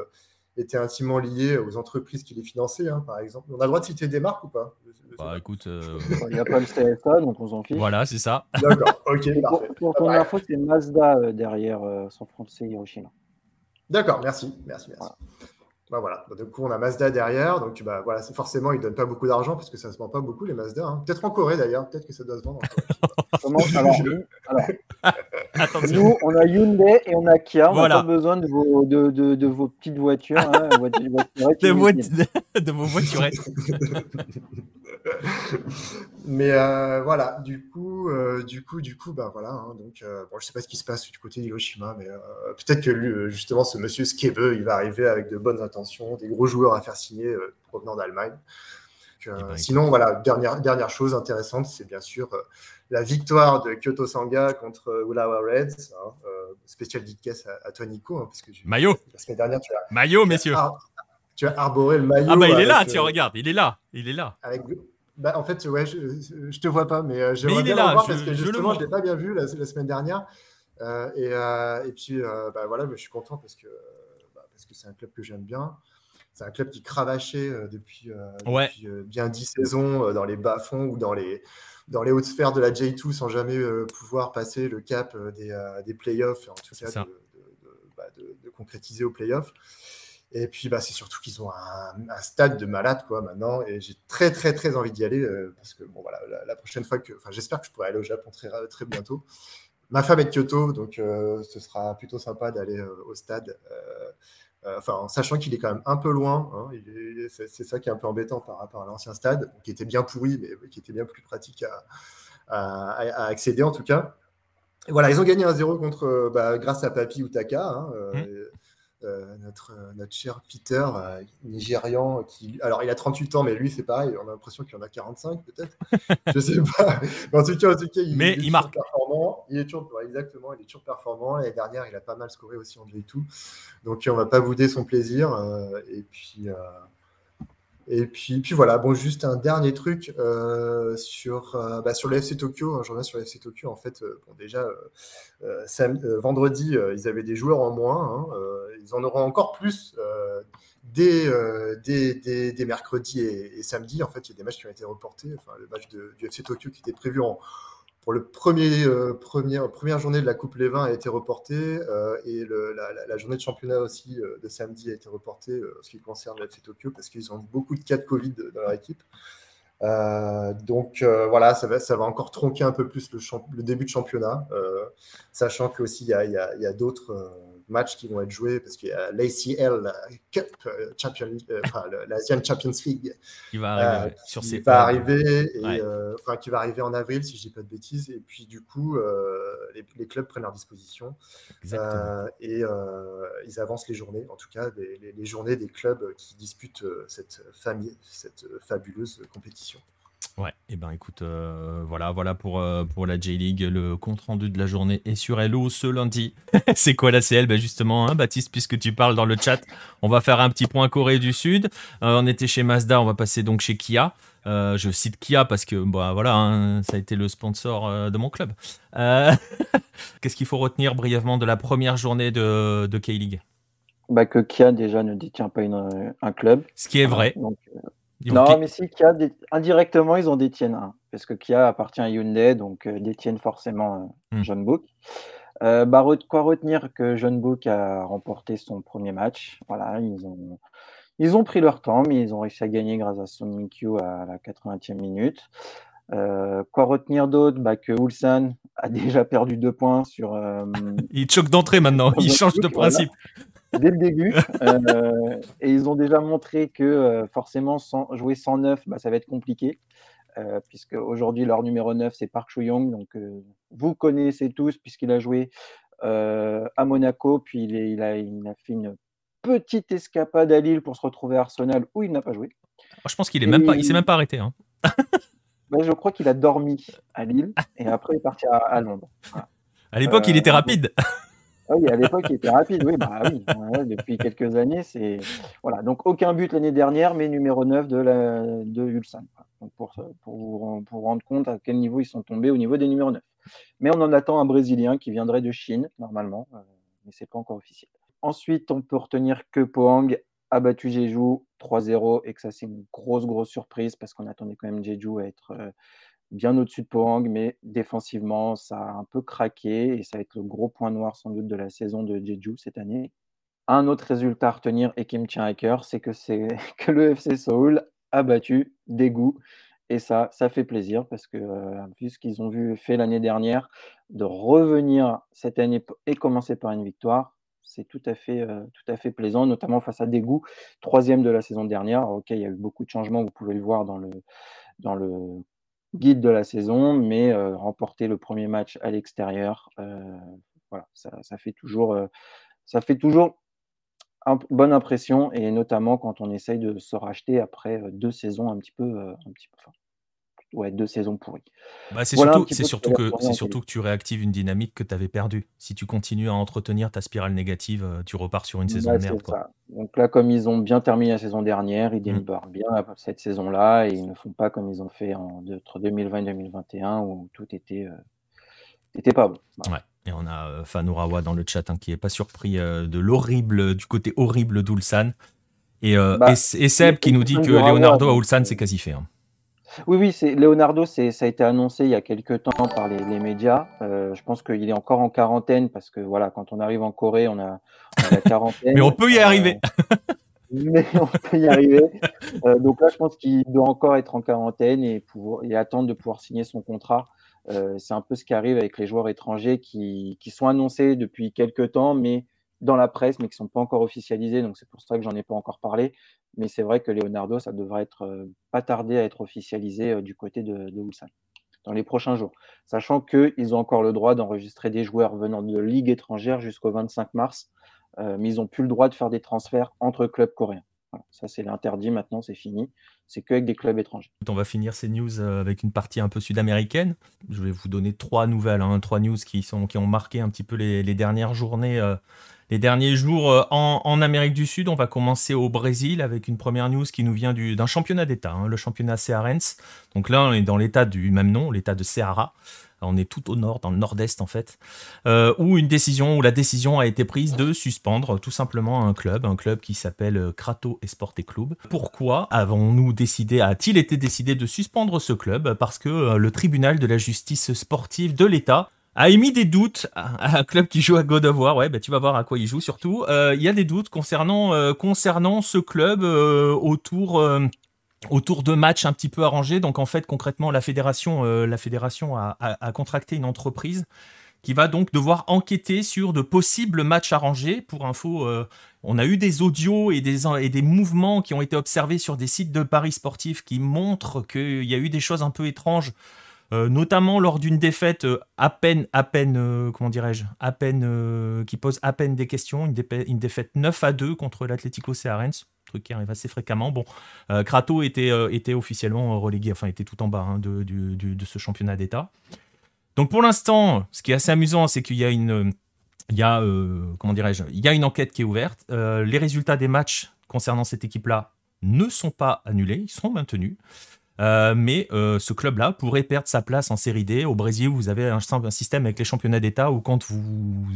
étaient intimement liés aux entreprises qui les finançaient, hein, par exemple. On a le droit de citer des marques ou pas? Bah écoute. Il n'y a pas le CFA, donc on s'en fiche. Voilà, c'est ça. D'accord, ok, parfait. Pour, ton info, c'est Mazda derrière San Francisco Hiroshima. D'accord, merci, merci, merci. Bah voilà, du coup on a Mazda derrière, donc bah voilà, c'est forcément ils donnent pas beaucoup d'argent parce que ça se vend pas beaucoup les Mazda. Hein. Peut-être en Corée d'ailleurs, peut-être que ça doit se vendre. Comment alors, alors nous on a Hyundai et on a Kia, on n'a pas besoin de vos, de, de, de vos petites voitures, hein, de, de, vos voiturettes. Mais euh, voilà, du coup, euh, du coup, du coup, bah voilà. Hein, donc, euh, bon, je sais pas ce qui se passe du côté d'Hiroshima, mais peut-être que lui, justement, ce monsieur Skebe, il va arriver avec de bonnes intentions, des gros joueurs à faire signer provenant d'Allemagne. Eh ben, sinon, voilà, dernière, dernière chose intéressante, c'est bien sûr la victoire de Kyoto Sanga contre Ulawa Reds. Hein, spécial dédicace à, à toi, Nico. Hein, parce que Maillot. La semaine dernière, tu as. Maillot, messieurs. tu as arboré le maillot. Ah, bah, il est là, tiens, regarde, il est là. Il est là. Avec, bah, en fait, ouais, je, je te vois pas, mais euh, j'aimerais bien le voir parce que justement, je ne l'ai pas bien vu la, semaine dernière. Euh, et, euh, et, puis, euh, bah, voilà, je suis content parce que parce que c'est un club que j'aime bien. C'est un club qui cravachait depuis, ouais. depuis bien dix saisons dans les bas-fonds ou dans les, dans les hautes sphères de la J2 sans jamais pouvoir passer le cap des, des playoffs, en tout cas de, bah, de, de, concrétiser aux playoffs. Et puis, bah, c'est surtout qu'ils ont un, stade de malade, quoi, maintenant. Et j'ai très, très, très envie d'y aller euh, parce que, bon, voilà, la, prochaine fois que. Enfin, j'espère que je pourrai aller au Japon très, très bientôt. Ma femme est de Kyoto, donc euh, ce sera plutôt sympa d'aller euh, au stade. Enfin, en sachant qu'il est quand même un peu loin. Hein, c'est ça qui est un peu embêtant par rapport à l'ancien stade, qui était bien pourri, mais qui était bien plus pratique à, à, accéder, en tout cas. Et voilà, ils ont gagné 1-0 contre, bah, grâce à Papi Utaka. Hein, mmh. Euh, notre, euh, notre cher Peter, euh, nigérian, qui, alors il a 38 ans, mais lui c'est pareil, on a l'impression qu'il en a 45 peut-être, je sais pas. Mais en tout cas, en tout cas il, mais il, marque. performant. Il est toujours, exactement, il est toujours performant. L'année dernière, il a pas mal scoré aussi en tout. Donc on va pas bouder son plaisir. et puis et puis, puis voilà, bon, juste un dernier truc euh, sur, euh, bah, sur le FC Tokyo. Hein, je reviens sur le FC Tokyo. En fait, euh, bon, déjà, vendredi, ils avaient des joueurs en moins. Hein, ils en auront encore plus dès, dès, dès, mercredi et, samedi. En fait, il y a des matchs qui ont été reportés. Enfin, le match du FC Tokyo qui était prévu en, pour le premier, première, première journée de la Coupe Lévin a été reportée et le, la, journée de championnat aussi de samedi a été reportée en ce qui concerne le FC Tokyo parce qu'ils ont beaucoup de cas de Covid dans leur équipe. Euh, donc euh, voilà, ça va, ça va encore tronquer un peu plus le, début de championnat, euh, sachant qu'aussi il y a, a, a d'autres matchs qui vont être joués parce qu'il y a l'ACL Cup Champion, enfin, l'Asian Champions League qui va arriver sur ces va arriver et, enfin qui va arriver en avril si je dis pas de bêtises. Et puis du coup les, les, clubs prennent leur disposition et ils avancent les journées en tout cas les, les journées des clubs qui disputent cette famille cette fabuleuse compétition Ouais, et eh ben écoute, euh, voilà, voilà pour, euh, pour la J-League. Le compte rendu de la journée est sur Hello ce lundi. c'est quoi la CL ben Justement, hein, Baptiste, puisque tu parles dans le chat, on va faire un petit point Corée du Sud. Euh, on était chez Mazda, on va passer donc chez Kia. je cite Kia parce que bah, voilà, hein, ça a été le sponsor de mon club. Qu'est-ce qu'il faut retenir brièvement de la première journée de, de K-League? Bah, Que Kia déjà ne détient pas un club. Ce qui est vrai. Donc, non, mais si Kia, indirectement, ils en détiennent un. Parce que Kia appartient à Hyundai, donc euh, détiennent forcément euh, hmm. John Book. Euh, bah, quoi retenir que John Book a remporté son premier match? Voilà, ils ont, ils ont pris leur temps, mais ils ont réussi à gagner grâce à Son Minkyu à la 80e minute. quoi retenir d'autre? Bah, Que Ulsan a déjà perdu deux points sur. il choque d'entrée maintenant, il change de principe dès le début. Euh, et ils ont déjà montré que euh, forcément, sans, jouer 109, bah, ça va être compliqué. Euh, puisque aujourd'hui, leur numéro 9, c'est Park Chu-young. Donc, vous connaissez tous, puisqu'il a joué à Monaco, puis il, a, il, a, fait une petite escapade à Lille pour se retrouver à Arsenal, où il n'a pas joué. Oh, je pense qu'il ne s'est même pas arrêté. Hein. Bah, je crois qu'il a dormi à Lille, et après, il est parti à, Londres. À l'époque, il était rapide. Ah oui, à l'époque, il était rapide. Oui, bah oui. depuis quelques années, c'est voilà. Donc aucun but l'année dernière, mais numéro 9 de la Ulsan. Donc pour, pour, rendre compte à quel niveau ils sont tombés au niveau des numéros 9. Mais on en attend un Brésilien qui viendrait de Chine normalement, euh, mais c'est pas encore officiel. Ensuite, on peut retenir que Pohang a battu Jeju 3-0 et que ça c'est une grosse grosse surprise parce qu'on attendait quand même Jeju à être euh, bien au-dessus de Pohang, mais défensivement, ça a un peu craqué et ça va être le gros point noir sans doute de la saison de Jeju cette année. Un autre résultat à retenir et qui me tient à cœur, c'est que, que le FC Seoul a battu Daegu. Et ça, ça fait plaisir parce que, euh, vu ce qu'ils ont vu fait l'année dernière, de revenir cette année et commencer par une victoire, c'est tout à fait, euh, tout à fait plaisant, notamment face à Daegu, troisième de la saison dernière. ok, il y a eu beaucoup de changements, vous pouvez le voir dans le, dans le guide de la saison, mais euh, remporter le premier match à l'extérieur, euh, ça, fait toujours, euh, ça bonne impression, et notamment quand on essaye de se racheter après deux saisons un petit peu, un petit peu, ouais, deux saisons pourries. Bah, c'est surtout, surtout, que, surtout que tu réactives une dynamique que tu avais perdue. Si tu continues à entretenir ta spirale négative, euh, tu repars sur une saison de merde. Donc là, comme ils ont bien terminé la saison dernière, ils mmh. délivrent bien cette saison-là et ils ne font pas comme ils ont fait entre 2020 et 2021 où tout était, euh, pas bon. Ouais. Et on a euh, Fanurawa dans le chat hein, qui est pas surpris de l'horrible, du côté horrible d'Ulsan. Et, bah, et, Seb qui nous dit que Leonardo à Ulsan, c'est quasi fait. Hein. Oui, oui, c'est Leonardo, ça a été annoncé il y a quelques temps par les, médias. Euh, je pense qu'il est encore en quarantaine parce que voilà, quand on arrive en Corée, on a, la quarantaine. mais on peut y arriver. Euh, mais on peut y arriver. Euh, donc là, je pense qu'il doit encore être en quarantaine et, attendre de pouvoir signer son contrat. c'est un peu ce qui arrive avec les joueurs étrangers qui, qui sont annoncés depuis quelques temps, mais dans la presse, mais qui ne sont pas encore officialisés. Donc c'est pour ça que j'en ai pas encore parlé. Mais c'est vrai que Leonardo, ça devrait être euh, pas tardé à être officialisé euh, du côté de, de dans les prochains jours. Sachant qu'ils ont encore le droit d'enregistrer des joueurs venant de ligues étrangères jusqu'au 25 mars, euh, mais ils n'ont plus le droit de faire des transferts entre clubs coréens. ça, c'est l'interdit maintenant, c'est fini. C'est qu'avec des clubs étrangers. On va finir ces news avec une partie un peu sud-américaine. Je vais vous donner trois nouvelles, hein, trois news qui, ont marqué un petit peu les dernières journées les derniers jours euh, en, Amérique du Sud. On va commencer au Brésil avec une première news qui nous vient d'un championnat d'État, hein, le championnat Cearense. Donc là, on est dans l'état du même nom, l'état de Ceará. On est tout au nord, dans le nord-est en fait, euh, où une décision, où la décision a été prise de suspendre tout simplement un club, un club qui s'appelle Crato Esporte Club. Pourquoi avons-nous décidé, a-t-il été décidé de suspendre ce club? Parce que euh, le tribunal de la justice sportive de l'État a émis des doutes à un club qui joue à God of War. Ouais, bah, tu vas voir à quoi il joue surtout. Euh, il y a des doutes concernant, euh, concernant ce club euh, autour, autour de matchs un petit peu arrangés. Donc en fait, concrètement, la fédération, la fédération a, a, contracté une entreprise qui va donc devoir enquêter sur de possibles matchs arrangés. Pour info, on a eu des audios et des, et des mouvements qui ont été observés sur des sites de paris sportifs qui montrent qu'il y a eu des choses un peu étranges euh, notamment lors d'une défaite euh, à peine, à peine, euh, comment dirais-je, à peine, qui pose à peine des questions, une, défaite 9 à 2 contre l'Atlético Cearense, truc qui arrive assez fréquemment. Bon, Crato était, officiellement relégué, enfin était tout en bas hein, de, de, ce championnat d'État. Donc pour l'instant, ce qui est assez amusant, c'est qu'il y a une, il y a, comment dirais-je, il y a une enquête qui est ouverte. les résultats des matchs concernant cette équipe-là ne sont pas annulés, ils sont maintenus. Euh, mais euh, ce club-là pourrait perdre sa place en série D. Au Brésil, vous avez un, système avec les championnats d'État où quand vous,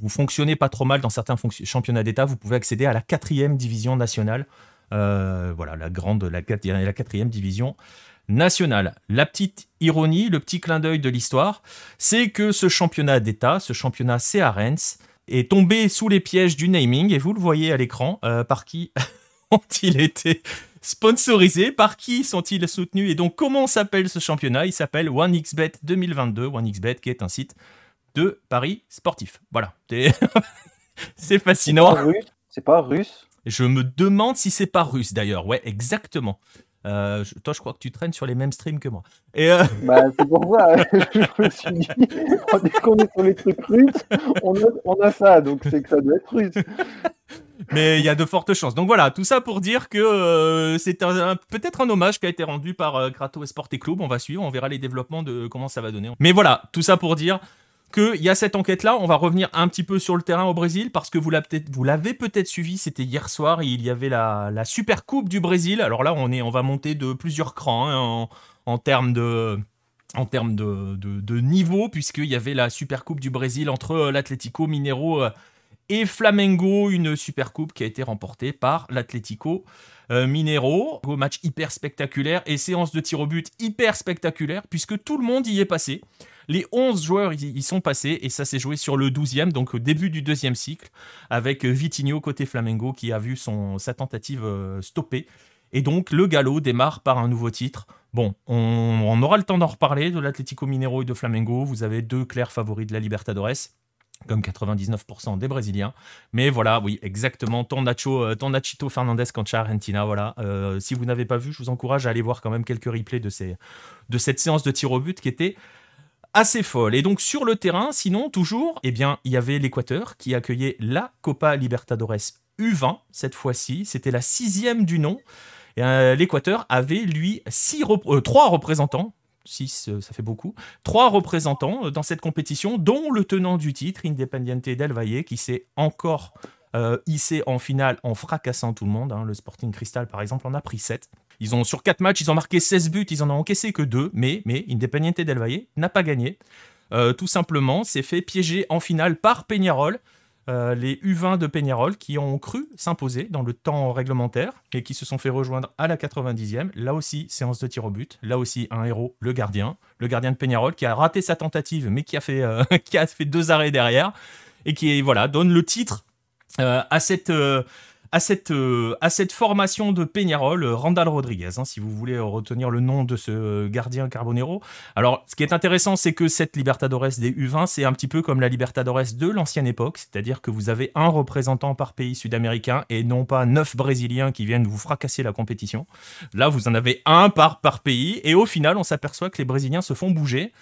vous fonctionnez pas trop mal dans certains championnats d'État, vous pouvez accéder à la quatrième division nationale. Euh, voilà, la grande, la, la quatrième division nationale. La petite ironie, le petit clin d'œil de l'histoire, c'est que ce championnat d'État, ce championnat CRNS, est tombé sous les pièges du naming, et vous le voyez à l'écran, par qui ont-ils été sponsorisés Par qui sont-ils soutenus Et donc, comment s'appelle ce championnat? Il s'appelle OneXBet 2022. OneXBet qui est un site de paris sportif. Voilà. c'est fascinant. C'est pas, russe? Je me demande si c'est pas russe d'ailleurs. Ouais, exactement. Euh, toi, je crois que tu traînes sur les mêmes streams que moi. Et euh, bah, c'est pour ça. je me suis dit, dès qu'on est sur les trucs russes, on a, on a ça, donc c'est que ça doit être russe mais il y a de fortes chances. Donc voilà, tout ça pour dire que euh, c'est peut-être un hommage qui a été rendu par euh, Kratos Sport et Club. On va suivre, on verra les développements de comment ça va donner. Mais voilà, tout ça pour dire qu'il y a cette enquête-là. On va revenir un petit peu sur le terrain au Brésil parce que vous l'avez peut-être suivi. C'était hier soir. Il y avait la, Super Coupe du Brésil. Alors là, on, est, va monter de plusieurs crans hein, en, termes de en niveau, puisqu'il y avait la Super Coupe du Brésil entre euh, l'Atlético Mineiro et Flamengo, une super coupe qui a été remportée par l'Atlético euh, Minero. Match hyper spectaculaire et séance de tir au but hyper spectaculaire puisque tout le monde y est passé. Les 11 joueurs y sont passés et ça s'est joué sur le 12e, donc au début du deuxième cycle, avec Vitinho côté Flamengo qui a vu sa tentative euh, stoppée. Et donc le galop démarre par un nouveau titre. Bon, on, on aura le temps d'en reparler de l'Atlético Minero et de Flamengo. Vous avez deux clairs favoris de la Libertadores comme 99% des Brésiliens. Mais voilà, oui, exactement, ton, Nacho, euh, ton Nachito Fernandez contre Argentina, voilà. Euh, si vous n'avez pas vu, je vous encourage à aller voir quand même quelques replays de, cette séance de tir au but qui était assez folle. Et donc sur le terrain, sinon, toujours, eh bien, il y avait l'Équateur qui accueillait la Copa Libertadores U20, cette fois-ci. C'était la sixième du nom. Euh, l'Équateur avait, lui, trois représentants 6, euh, ça fait beaucoup, trois représentants euh, dans cette compétition, dont le tenant du titre, Independiente del Valle, qui s'est encore euh, hissé en finale en fracassant tout le monde. Hein. Le Sporting Cristal, par exemple, en a pris 7. Ils ont, sur 4 matchs, ils ont marqué 16 buts, ils en ont encaissé que 2, mais, mais Independiente del Valle n'a pas gagné. tout simplement, s'est fait piéger en finale par Peñarol. Euh, les U20 de Peñarol qui ont cru s'imposer dans le temps réglementaire et qui se sont fait rejoindre à la 90e. Là aussi, séance de tir au but. Là aussi, un héros, le gardien. Le gardien de Peñarol qui a raté sa tentative mais qui a fait, euh, qui a fait deux arrêts derrière et qui voilà, donne le titre euh, à cette à cette, euh, à cette formation de Peñarol, euh, Randall Rodriguez, hein, si vous voulez retenir le nom de ce gardien Carbonero. Alors, ce qui est intéressant, c'est que cette Libertadores des U20, c'est un petit peu comme la Libertadores de l'ancienne époque, c'est-à-dire que vous avez un représentant par pays sud-américain et non pas neuf Brésiliens qui viennent vous fracasser la compétition. Là, vous en avez un par, pays, et au final, on s'aperçoit que les Brésiliens se font bouger.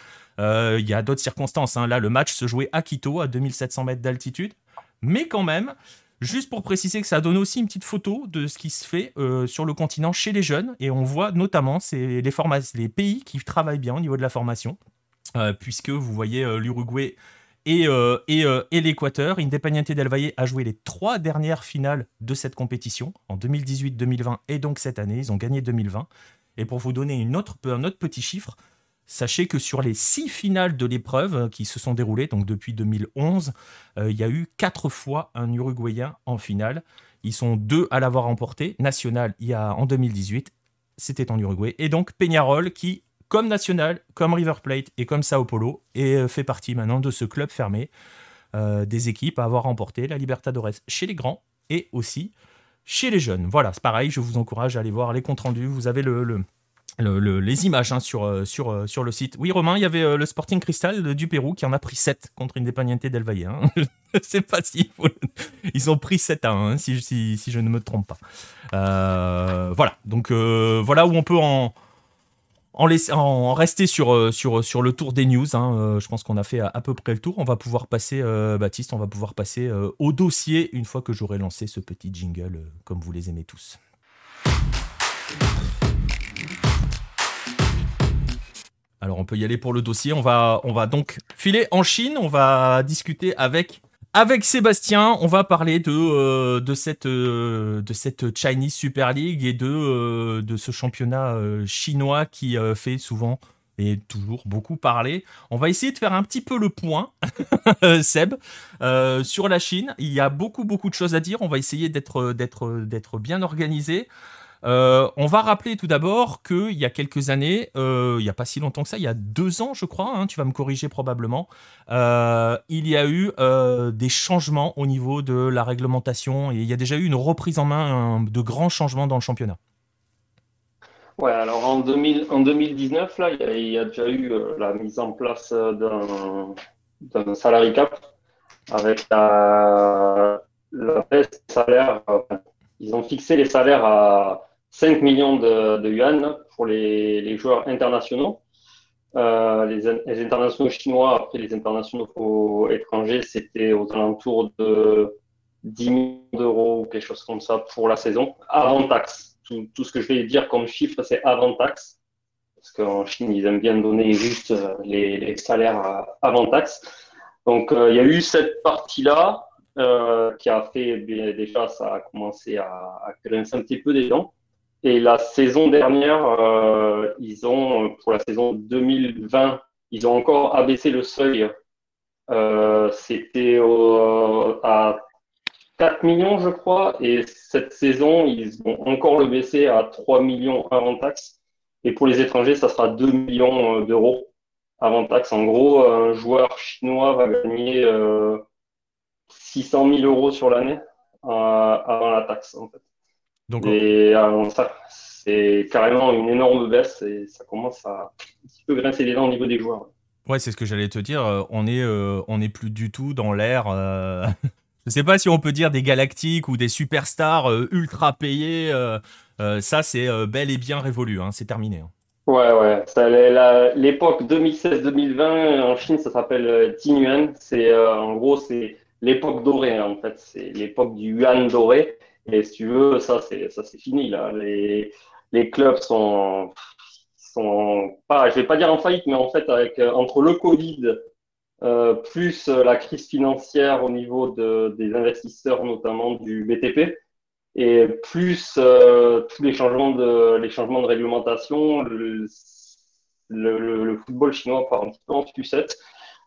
Euh, il y a d'autres circonstances. Hein. Là, le match se jouait à Quito, à 2700 mètres d'altitude. Mais quand même, Juste pour préciser que ça donne aussi une petite photo de ce qui se fait euh, sur le continent chez les jeunes. Et on voit notamment les, pays qui travaillent bien au niveau de la formation. Euh, puisque vous voyez euh, l'Uruguay et, l'Équateur. Independiente del Valle a joué les trois dernières finales de cette compétition, en 2018, 2020 et donc cette année. Ils ont gagné 2020. Et pour vous donner un autre petit chiffre, Sachez que sur les six finales de l'épreuve euh, qui se sont déroulées, donc depuis 2011, euh, il y a eu quatre fois un Uruguayen en finale. Ils sont deux à l'avoir remporté. National, il y a en 2018, c'était en Uruguay. Et donc Peñarol, qui, comme National, comme River Plate et comme Sao Paulo, euh, fait partie maintenant de ce club fermé des équipes à avoir remporté la Libertadores chez les grands et aussi chez les jeunes. Voilà, c'est pareil, je vous encourage à aller voir les comptes rendus. Vous avez le les images hein, sur, euh, sur, euh, sur le site. Oui, Romain, il y avait euh, le Sporting Cristal du Pérou qui en a pris 7 contre Independiente del Valle. Hein. C'est pas si. Ils ont pris 7 à 1, hein, si, si, si, je ne me trompe pas. voilà, donc voilà où on peut en, en, en rester sur, sur, sur le tour des news. je pense qu'on a fait à, peu près le tour. On va pouvoir passer, Baptiste, on va pouvoir passer au dossier une fois que j'aurai lancé ce petit jingle comme vous les aimez tous. Alors on peut y aller pour le dossier. On va, on va donc filer en Chine. On va discuter avec avec Sébastien, on va parler de, euh, de, cette, euh, de cette Chinese Super League et de, euh, de ce championnat chinois qui fait souvent et toujours beaucoup parler. On va essayer de faire un petit peu le point, Seb, sur la Chine. Il y a beaucoup, beaucoup de choses à dire. On va essayer d'être, d'être, bien organisé. Euh, on va rappeler tout d'abord qu'il y a quelques années, euh, il n'y a pas si longtemps que ça, il y a deux ans je crois, hein, tu vas me corriger probablement, euh, il y a eu des changements au niveau de la réglementation et il y a déjà eu une reprise en main de grands changements dans le championnat. Ouais, alors en, 2019, là, il y, a, déjà eu la mise en place d'un salary cap avec la, baisse des salaires. Ils ont fixé les salaires à 5 millions de, yuan pour les, joueurs internationaux. Euh, les, internationaux chinois, après les internationaux étrangers, c'était aux alentours de 10 millions d'euros ou quelque chose comme ça pour la saison, avant taxe. Tout, ce que je vais dire comme chiffre, c'est avant taxe. Parce qu'en Chine, ils aiment bien donner juste euh, les, salaires avant taxe. Donc, euh, il y a eu cette partie-là qui a fait déjà, ça a commencé à, à grincer un petit peu des dents. Et la saison dernière, euh, ils ont, pour la saison 2020, ils ont encore abaissé le seuil. Euh, C'était à 4 millions, je crois. Et cette saison, ils vont encore le baisser à 3 millions avant taxe. Et pour les étrangers, ça sera 2 millions euh, d'euros avant taxe. En gros, un joueur chinois va gagner 600 000 euros sur l'année euh, avant la taxe, en fait. Donc, et euh, c'est carrément une énorme baisse et ça commence à un petit peu grincer les dents au niveau des joueurs. Ouais, c'est ce que j'allais te dire. Euh, on est, euh, on est plus du tout dans l'ère. je ne sais pas si on peut dire des galactiques ou des superstars ultra payés. ça, c'est bel et bien révolu. Hein, c'est terminé. Hein. Ouais, ouais. L'époque 2016-2020 en Chine, ça s'appelle Tinyuan. C'est en gros, c'est l'époque dorée. Hein, en fait, c'est l'époque du yuan doré. Et si tu veux, ça, c'est, fini, là. Les, clubs sont, sont pas, je vais pas dire en faillite, mais en fait, avec, euh, entre le Covid, euh, plus la crise financière au niveau de, des investisseurs, notamment du BTP, et plus euh, tous les changements de, réglementation, le, football chinois part un petit peu en sucette.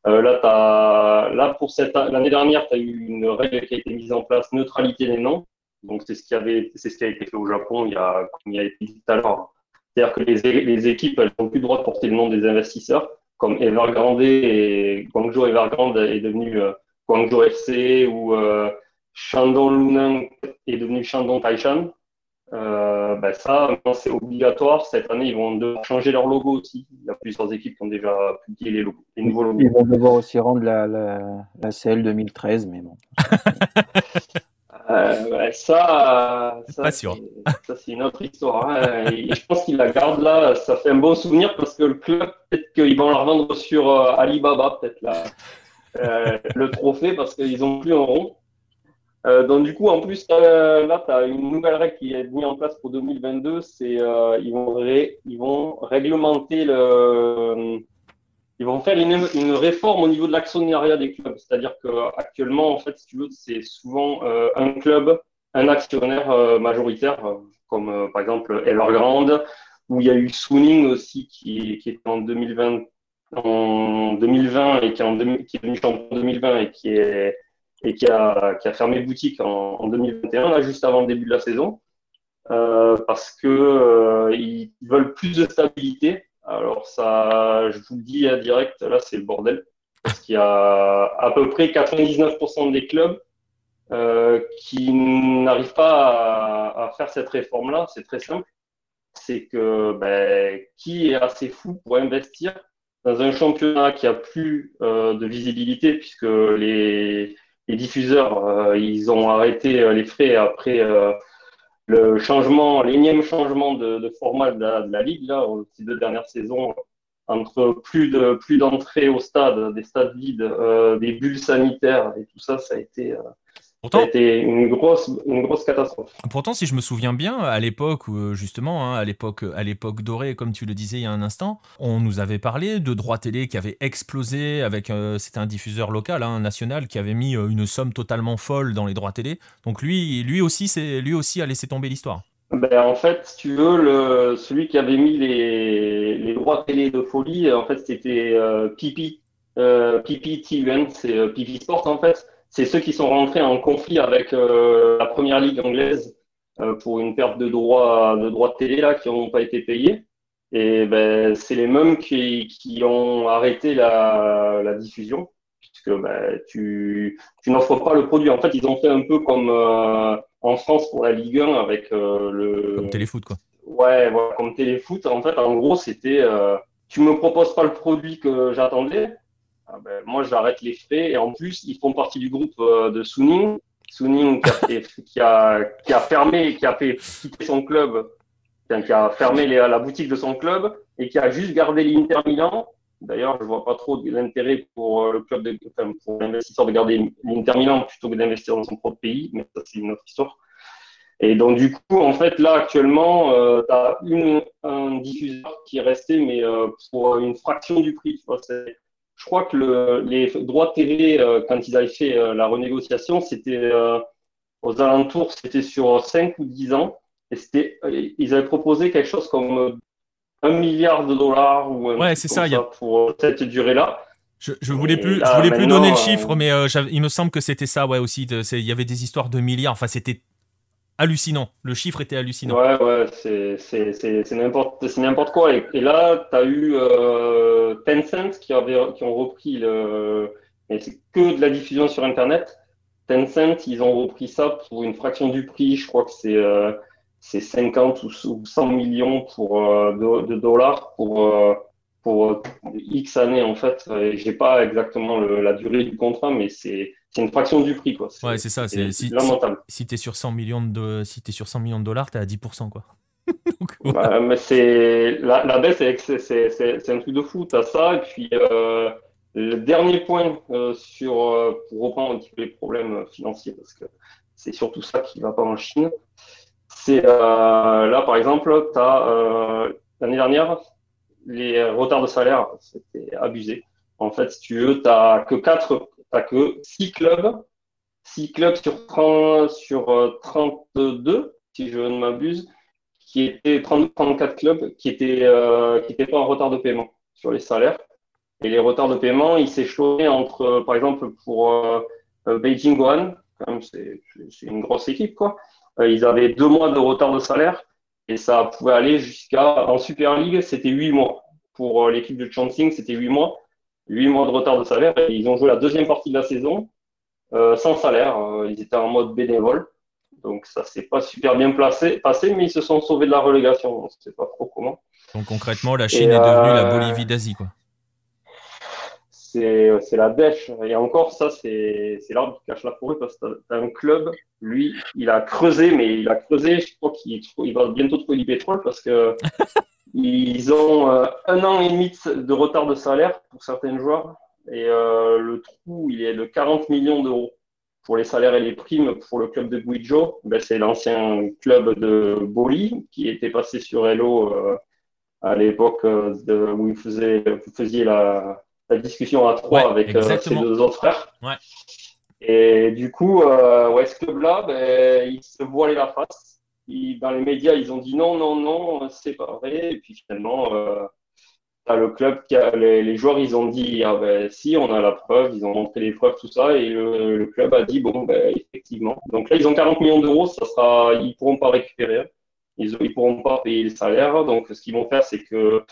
Euh, là, pour cette l'année dernière, tu as eu une règle qui a été mise en place, neutralité des noms. Donc, c'est ce, qui avait, c'est ce qui a été fait au Japon il y a, comme il y a été dit tout à l'heure. C'est-à-dire que les, les équipes, elles n'ont plus le droit de porter le nom des investisseurs, comme Evergrande et Guangzhou Evergrande est devenu euh, Guangzhou FC ou euh, Shandong Luneng est devenu Shandong Taishan. Euh, ben ça, c'est obligatoire. Cette année, ils vont devoir changer leur logo aussi. Il y a plusieurs équipes qui ont déjà publié les, logos, les nouveaux logos. Ils vont devoir aussi rendre la, la, la CL 2013, mais bon. Euh, ça, ça c'est une autre histoire. Hein. je pense qu'ils la gardent là. Ça fait un bon souvenir parce que le club, peut-être qu'ils vont la revendre sur euh, Alibaba, peut-être là, euh, le trophée parce qu'ils ont plus en rond. donc du coup, en plus, là, tu as une nouvelle règle qui est mise en place pour 2022. C'est ils vont ils vont réglementer le ils vont faire une, réforme au niveau de l'actionnariat des clubs. C'est-à-dire qu'actuellement, en fait, si tu veux, c'est souvent euh, un club, un actionnaire euh, majoritaire, euh, comme par exemple Evergrande, où il y a eu Swooning aussi, qui, est en 2020, en 2020 et qui est, en champion en 2020 et qui, a, fermé boutique en, en 2021, là, juste avant le début de la saison. Parce que ils veulent plus de stabilité. Alors ça, je vous le dis à direct, là c'est le bordel, parce qu'il y a à peu près 99% des clubs euh, qui n'arrivent pas à, faire cette réforme-là. C'est très simple. C'est que ben, qui est assez fou pour investir dans un championnat qui a plus euh, de visibilité, puisque les, les diffuseurs, euh, ils ont arrêté les frais après le changement, l'énième changement de, format de la, de la, ligue là, ces deux dernières saisons, entre plus de plus d'entrées au stade, des stades vides, euh, des bulles sanitaires et tout ça, ça a été euh, Pourtant, C'était une grosse, une grosse catastrophe. Pourtant, si je me souviens bien, à l'époque, euh, justement, hein, à l'époque, à l'époque dorée, comme tu le disais il y a un instant, on nous avait parlé de droits télé qui avaient explosé avec, euh, c'était un diffuseur local, hein, national, qui avait mis euh, une somme totalement folle dans les droits télé. Donc lui, lui aussi, c'est, lui aussi a laissé tomber l'histoire. Ben, en fait, si tu veux, le, celui qui avait mis les, les droits télé de folie, en fait, c'était Pipi, Pipi TUN, c'est Pipi Sport, en fait c'est ceux qui sont rentrés en conflit avec euh, la première ligue anglaise euh, pour une perte de droits de, droits de télé là, qui n'ont pas été payés. Et ben, c'est les mêmes qui, qui ont arrêté la, la diffusion, puisque ben, tu, tu n'offres pas le produit. En fait, ils ont fait un peu comme euh, en France pour la Ligue 1 avec le. Comme téléfoot, quoi. Ouais, voilà, comme téléfoot. En fait, en gros, c'était tu me proposes pas le produit que j'attendais, ah ben, moi, j'arrête les frais. Et en plus, ils font partie du groupe euh, de Suning. Suning qui a, qui, a, fermé, qui a fait quitter son club, qui a fermé la boutique de son club et qui a juste gardé l'Inter Milan. D'ailleurs, je vois pas trop l'intérêt pour euh, le l'investisseur de garder l'Inter Milan plutôt que d'investir dans son propre pays, mais ça, c'est une autre histoire. Et donc, du coup, en fait, là, actuellement, euh, tu as un diffuseur qui est resté, mais euh, pour une fraction du prix. Je crois que le, les droits de télé, euh, quand ils avaient fait euh, la renégociation, c'était euh, aux alentours, c'était sur 5 ou 10 ans. Et c'était, ils avaient proposé quelque chose comme un milliard de dollars ou un ouais, c'est ça, ça pour cette durée-là. Je, je voulais plus, je voulais plus donner le chiffre, mais il me semble que c'était ça, ouais, aussi. il y avait des histoires de milliards. Enfin, c'était hallucinant. Le chiffre était hallucinant. Ouais, ouais, c'est n'importe quoi. Et, là, tu as eu euh, Tencent qui, avait, qui ont repris le. Mais c'est que de la diffusion sur Internet. Tencent, ils ont repris ça pour une fraction du prix. Je crois que c'est euh, 50 ou 100 millions pour, euh, de, de, dollars pour, euh, pour X années, en fait. J'ai pas exactement le, la durée du contrat, mais c'est une fraction du prix. Quoi. Ouais, c'est ça. C'est, si, si, tu es sur 100 millions de, si es sur 100 millions de dollars, tu es à 10%. Quoi. mais c'est, la, la baisse, c'est, un truc de fou. Tu as ça. Et puis, euh, le dernier point euh, sur, euh, pour reprendre un petit peu les problèmes financiers, parce que c'est surtout ça qui ne va pas en Chine. C'est là, par exemple, tu as l'année dernière, les retards de salaire, c'était abusé. En fait, si tu veux, tu n'as que 4 que 6 clubs, 6 clubs sur, 30, sur 32, euh, si je ne m'abuse, qui étaient 34 clubs qui étaient, euh, pas en retard de paiement sur les salaires. Et les retards de paiement, ils s'échelonnaient entre, euh, par exemple, pour Beijing Gohan, c'est une grosse équipe, quoi. ils avaient deux mois de retard de salaire et ça pouvait aller jusqu'à, en Super League, c'était 8 mois. Pour l'équipe de Chancing, c'était 8 mois. 8 mois de retard de salaire et ils ont joué la deuxième partie de la saison euh, sans salaire. Euh, ils étaient en mode bénévole. Donc ça s'est pas super bien placé, passé, mais ils se sont sauvés de la relégation. On ne sait pas trop comment. Donc concrètement, la Chine est devenue la euh, Bolivie d'Asie, quoi. C'est la dèche. Et encore, ça, c'est l'arbre qui cache la forêt parce que tu as, un club, lui, il a creusé, mais il a creusé. Je crois qu'il il va bientôt trouver du pétrole parce que Ils ont euh, un an et demi de retard de salaire pour certains joueurs. Et euh, le trou, il est de 40 millions d'euros pour les salaires et les primes pour le club de Guijo. Ben, c'est l'ancien club de Boli qui était passé sur Hello euh, à l'époque où vous faisiez la, discussion à trois avec ses deux autres frères. Ouais. Et du coup, ouais, ce club-là, ben, il se voilait la face. dans les médias, ils ont dit non, non, non, c'est pas vrai. Et puis finalement, le club, qui a, les, joueurs, ils ont dit ah ben, si, on a la preuve, ils ont montré les preuves, tout ça, et le, club a dit bon, ben, effectivement. Donc là, ils ont 40 millions d'euros, ça sera, ils pourront pas récupérer, ils, ils pourront pas payer le salaire. Donc ce qu'ils vont faire, c'est que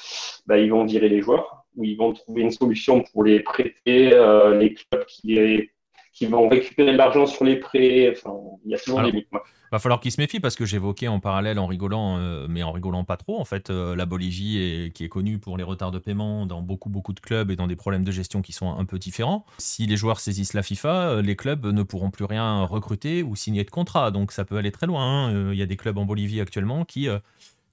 ben, ils vont virer les joueurs, ou ils vont trouver une solution pour les prêter, euh, les clubs qui, qui vont récupérer de l'argent sur les prêts. Enfin, il y a toujours des limites va falloir qu'il se méfie parce que j'évoquais en parallèle en rigolant, euh, mais en rigolant pas trop, en fait, euh, la Bolivie qui est connue pour les retards de paiement dans beaucoup beaucoup de clubs et dans des problèmes de gestion qui sont un peu différents. Si les joueurs saisissent la FIFA, les clubs ne pourront plus rien recruter ou signer de contrat, donc ça peut aller très loin. Hein. Il y a des clubs en Bolivie actuellement qui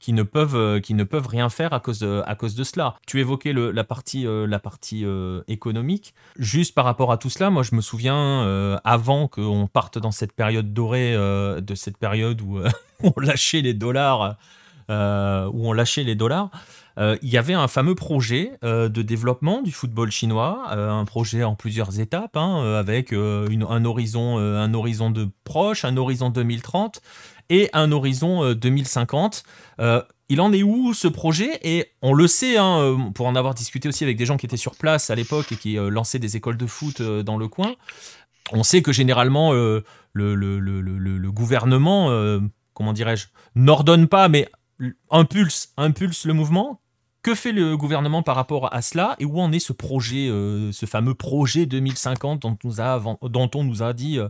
qui ne peuvent, euh, qui ne peuvent rien faire à cause de, à cause de cela. Tu évoquais le, la partie, euh, la partie euh, économique. Juste par rapport à tout cela, moi je me souviens, avant qu'on parte dans cette période dorée, de cette période où on lâchait les dollars, où on lâchait les dollars, il y avait un fameux projet de développement du football chinois, un projet en plusieurs étapes, hein, avec un, horizon, un horizon de proche, un horizon 2030 et un horizon 2050. Euh, euh, il en est où ce projet? Et on le sait, hein, euh, pour en avoir discuté aussi avec des gens qui étaient sur place à l'époque et qui lançaient des écoles de foot dans le coin, on sait que généralement le, gouvernement, comment dirais-je, n'ordonne pas, mais impulse, impulse le mouvement. Que fait le gouvernement par rapport à cela? Et où en est ce projet, ce fameux projet 2050 dont, nous a, dont on nous a dit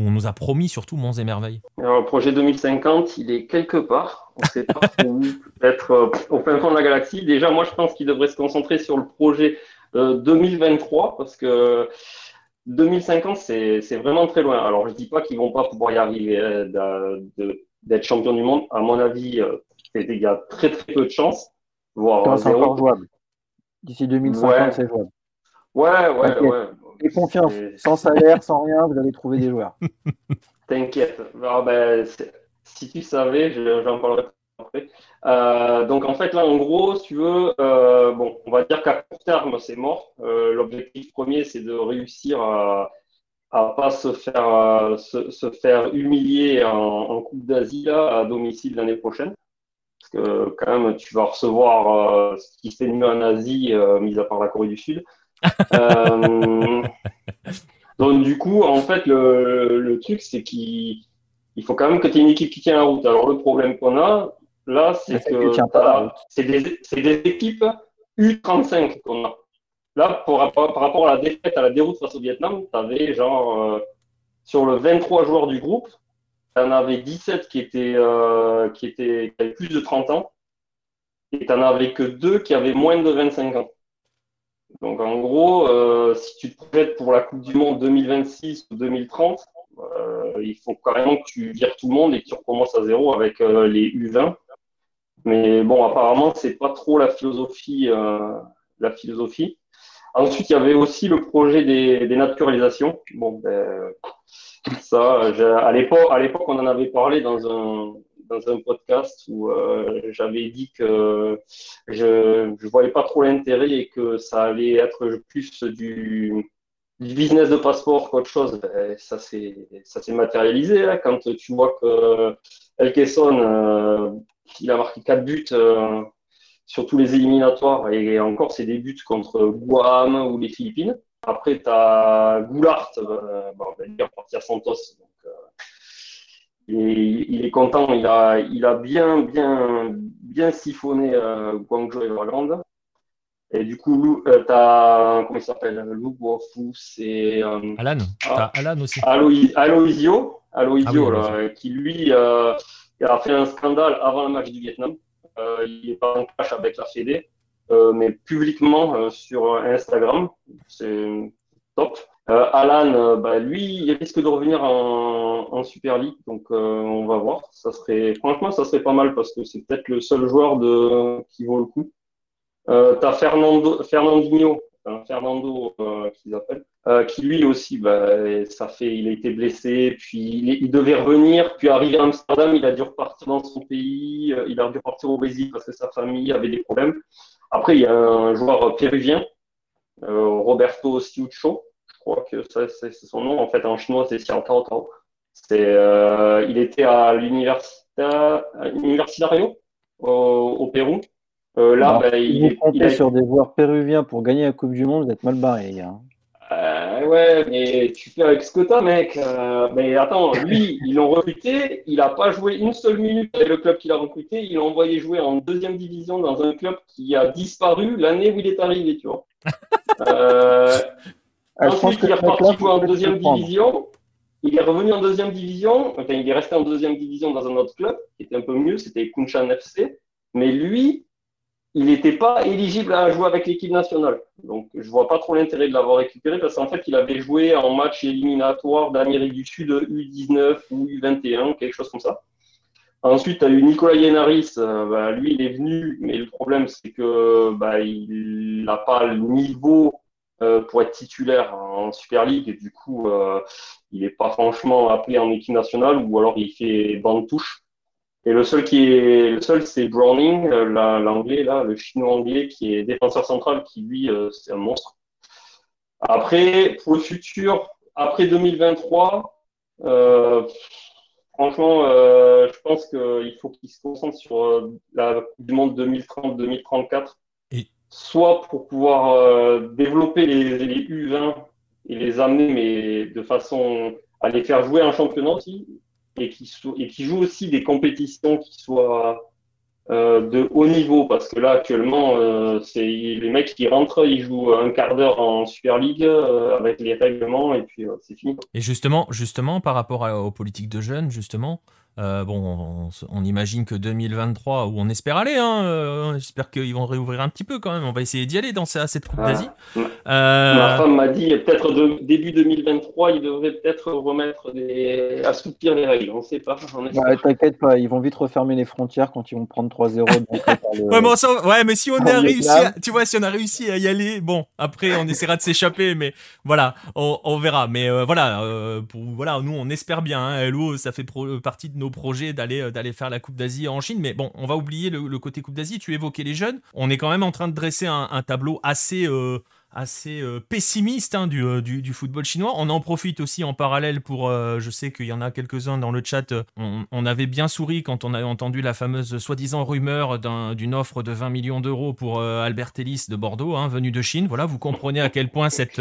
on nous a promis surtout Monts et Merveilles Alors, le projet 2050, il est quelque part. On ne sait pas où, peut-être euh, au fin fond de la galaxie. Déjà, moi, je pense qu'il devrait se concentrer sur le projet 2023 euh, parce que 2050, c'est vraiment très loin. Alors, je ne dis pas qu'ils ne vont pas pouvoir y arriver euh, d'être champion du monde. À mon avis, il y a très très peu de chances. Voire c'est encore jouable. D'ici 2050, c'est jouable. Ouais, ouais, ouais. Et confiance, sans salaire, sans rien, vous allez trouver des joueurs. T'inquiète. Ben, si tu savais, j'en parlerai après. Euh, donc en fait là, en gros, si tu veux, euh, bon, on va dire qu'à court terme, c'est mort. Euh, l'objectif premier, c'est de réussir à à pas se faire se, faire humilier en, Coupe d'Asie à domicile l'année prochaine. Parce que quand même, tu vas recevoir ce qui se fait mieux en Asie, mis à part la Corée du Sud. Euh, donc, du coup, en fait, le, truc, c'est qu'il faut quand même que tu aies une équipe qui tient la route. Alors, le problème qu'on a, là, c'est que c'est des, équipes U35 qu'on a. Là, par rapport à la défaite, à la déroute face au Vietnam, tu avais genre, euh, sur le 23 joueurs du groupe, tu en avais 17 qui étaient, euh, qui étaient qui avaient plus de 30 ans, et tu n'en avais que deux qui avaient moins de 25 ans. Donc en gros, euh, si tu te projettes pour la Coupe du Monde 2026 ou 2030, euh, il faut carrément que tu vires tout le monde et que tu recommences à zéro avec euh, les U20. Mais bon, apparemment, c'est pas trop la philosophie. la philosophie. Ensuite, il y avait aussi le projet des, des naturalisations. Bon, ben, ça, à l'époque, à l'époque, on en avait parlé dans un, dans un podcast où euh, j'avais dit que je ne voyais pas trop l'intérêt et que ça allait être plus du, business de passeport qu'autre chose. Ben, ça s'est matérialisé hein, quand tu vois que El Kesson, euh, il a marqué 4 buts euh, sur tous les éliminatoires et encore c'est des buts contre Guam ou les Philippines. Après, tu as Goulart, on va dire partir Santos. Il est content, il a, il a bien, bien, bien siphonné euh, Guangzhou Everland. Et du coup, euh, tu as, comment il s'appelle Lou Guofu, c'est. Euh, Alan, ah, Alan aussi. Aloisio, Aloisio ah qui lui a fait un scandale avant le match du Vietnam. il n'est pas en clash avec la Fédé, mais publiquement sur Instagram. C'est top. Euh, Alan, euh, bah, lui, il risque de revenir en, Super League, donc euh, on va voir. Ça serait, franchement, ça serait pas mal parce que c'est peut-être le seul joueur qui vaut le coup. tu as Fernando, Fernando qui lui aussi, bah, ça fait, il a été blessé, puis il, devait revenir, puis arriver à Amsterdam, il a dû repartir dans son pays, il a dû repartir au Brésil parce que sa famille avait des problèmes. Après, il y a un joueur péruvien, Roberto Siucho, crois que c'est son nom, en fait en chinois c'est Xiao Tao Tao. C'est, il était à l'Universitario au, au Pérou. Euh, là, bah, il, vous comptez sur des joueurs péruviens pour gagner la Coupe du Monde, vous êtes mal barré, les gars. Euh, ouais, mais tu fais avec ce que t'as, mec. Euh, mais attends, lui, ils l'ont recruté, il n'a pas joué une seule minute avec le club qu'il a recruté, il l'a envoyé jouer en deuxième division dans un club qui a disparu l'année où il est arrivé, tu vois. Ah, ensuite, il est reparti jouer en deuxième division. Il est revenu en deuxième division, enfin, il est resté en deuxième division dans un autre club qui était un peu mieux, c'était Kunshan FC. Mais lui, il n'était pas éligible à jouer avec l'équipe nationale. Donc, je vois pas trop l'intérêt de l'avoir récupéré parce qu'en fait, il avait joué en match éliminatoire d'Amérique du Sud U19 ou U21, quelque chose comme ça. Ensuite, tu as eu Nicolas Yenaris. Euh, bah, lui, il est venu, mais le problème, c'est que bah, il n'a pas le niveau pour être titulaire en Super League. Et du coup, euh, il n'est pas franchement appelé en équipe nationale ou alors il fait bande touche. Et le seul qui est le seul, c'est Browning, euh, l'anglais là, le chinois anglais qui est défenseur central, qui lui, euh, c'est un monstre. Après, pour le futur, après 2023, euh, franchement, euh, je pense qu'il faut qu'il se concentre sur euh, la Coupe du Monde 2030-2034, soit pour pouvoir développer les, les U20 et les amener, mais de façon à les faire jouer en championnat aussi, et qui, et qui joue aussi des compétitions qui soient euh, de haut niveau parce que là actuellement euh, c'est les mecs qui rentrent ils jouent un quart d'heure en Super League euh, avec les règlements et puis c'est fini. Et justement justement par rapport aux politiques de jeunes justement euh, bon, on, imagine que 2023, où on espère aller, hein, euh, j'espère qu'ils vont réouvrir un petit peu quand même. On va essayer d'y aller dans cette Coupe d'Asie. Euh, Ma femme m'a dit peut-être début 2023, ils devraient peut-être remettre des. assouplir les règles. On ne sait pas. Bah, T'inquiète pas, ils vont vite refermer les frontières quand ils vont prendre 3-0. ouais, mais si on a réussi, à... tu vois, si on a réussi à y aller, bon, après on essaiera de s'échapper, mais voilà, on, verra. Mais voilà, pour, voilà, nous on espère bien. Hein, Hello, ça fait partie de nos projets d'aller euh, d'aller faire la Coupe d'Asie en Chine. Mais bon, on va oublier le, côté Coupe d'Asie. Tu évoquais les jeunes. On est quand même en train de dresser un, tableau assez euh, assez euh, pessimiste hein, du, du, football chinois. On en profite aussi en parallèle pour, je sais qu'il y en a quelques-uns dans le chat, on, avait bien souri quand on a entendu la fameuse soi-disant rumeur d'une offre de 20 millions d'euros pour Albert Ellis de Bordeaux, hein, venu de Chine. Voilà, vous comprenez à quel point cette,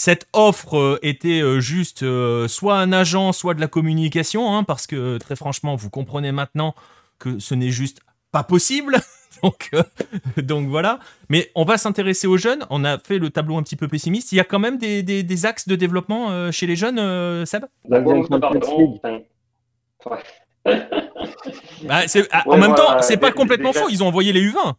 cette offre euh, était euh, juste euh, soit un agent, soit de la communication, hein, parce que très franchement, vous comprenez maintenant que ce n'est juste pas possible. donc, donc voilà. Mais on va s'intéresser aux jeunes. On a fait le tableau un petit peu pessimiste. Il y a quand même des, des, axes de développement chez les jeunes, Seb? Bah, En même temps, c'est pas complètement faux. Ils ont envoyé les U20.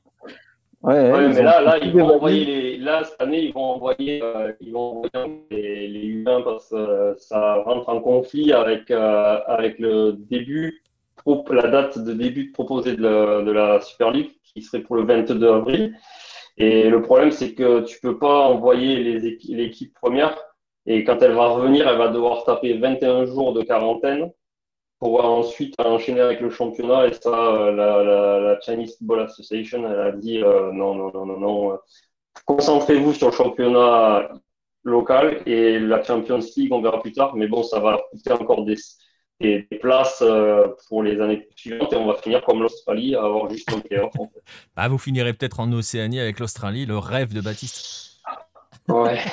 Ouais, mais là, là, ils vont envoyer les, là, cette année, ils vont envoyer, euh, ils vont envoyer les, les humains parce que euh, ça rentre en conflit avec, euh, avec le début, la date de début de proposé de la, de la Super League, qui serait pour le 22 avril. Et le problème, c'est que tu peux pas envoyer l'équipe première. Et quand elle va revenir, elle va devoir taper 21 jours de quarantaine pour ensuite enchaîner avec le championnat. Et ça, euh, la, Chinese Football Association, elle a dit euh, non, non, non, non, non. Concentrez-vous sur le championnat local et la Champions League, on verra plus tard. Mais bon, ça va coûter encore des, des, places euh, pour les années suivantes et on va finir comme l'Australie à avoir juste un playoff. En fait. bah, vous finirez peut-être en Océanie avec l'Australie, le rêve de Baptiste. Ouais.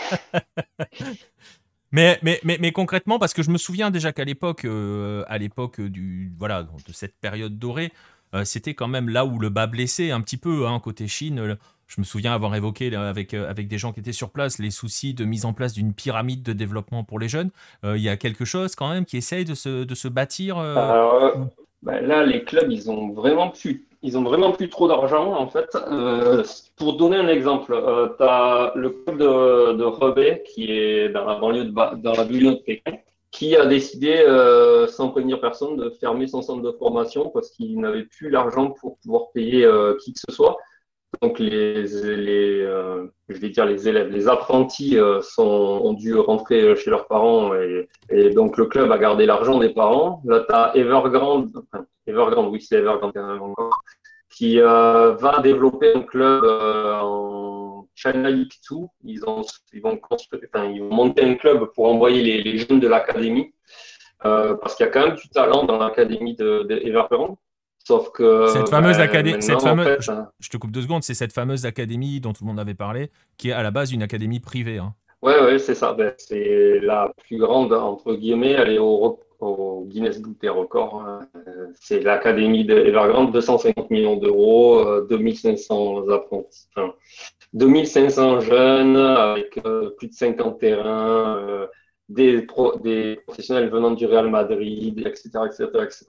Mais, mais, mais, mais, concrètement, parce que je me souviens déjà qu'à l'époque, euh, à l'époque du voilà de cette période dorée, euh, c'était quand même là où le bas blessait un petit peu hein, côté Chine. Je me souviens avoir évoqué avec, euh, avec des gens qui étaient sur place les soucis de mise en place d'une pyramide de développement pour les jeunes. Il y a quelque chose quand même qui essaye de se, de se bâtir. Ben là, les clubs, ils ont vraiment pu ils ont vraiment plus trop d'argent en fait. Euh, pour donner un exemple, euh, tu as le club de, de qui est dans la banlieue de, dans la banlieue de Pékin qui a décidé, euh, sans prévenir personne, de fermer son centre de formation parce qu'il n'avait plus l'argent pour pouvoir payer euh, qui que ce soit. Donc les, euh, je vais dire les élèves, les apprentis sont, ont dû rentrer chez leurs parents et, donc le club a gardé l'argent des parents. Là, tu as Evergrande, enfin, Evergrande, oui, c'est Evergrande encore, qui va développer un club en League 2. Ils, ont, ils, vont enfin, ils monter un club pour envoyer les, jeunes de l'académie euh, parce qu'il y a quand même du talent dans l'académie de, Sauf que. Cette fameuse ben, académie. fameuse, hein. je, te coupe deux secondes, c'est cette fameuse académie dont tout le monde avait parlé, qui est à la base une académie privée. Hein. Ouais, ouais, c'est ça. Ben, c'est la plus grande, entre guillemets, elle est au, Guinness Book des records. Hein. C'est l'académie d'Evergrande, 250 millions d'euros, 2500 euh, apprentis. Enfin, 2500 jeunes avec euh, plus de 50 terrains. Euh, des, des professionnels venant du Real Madrid, etc., etc., etc.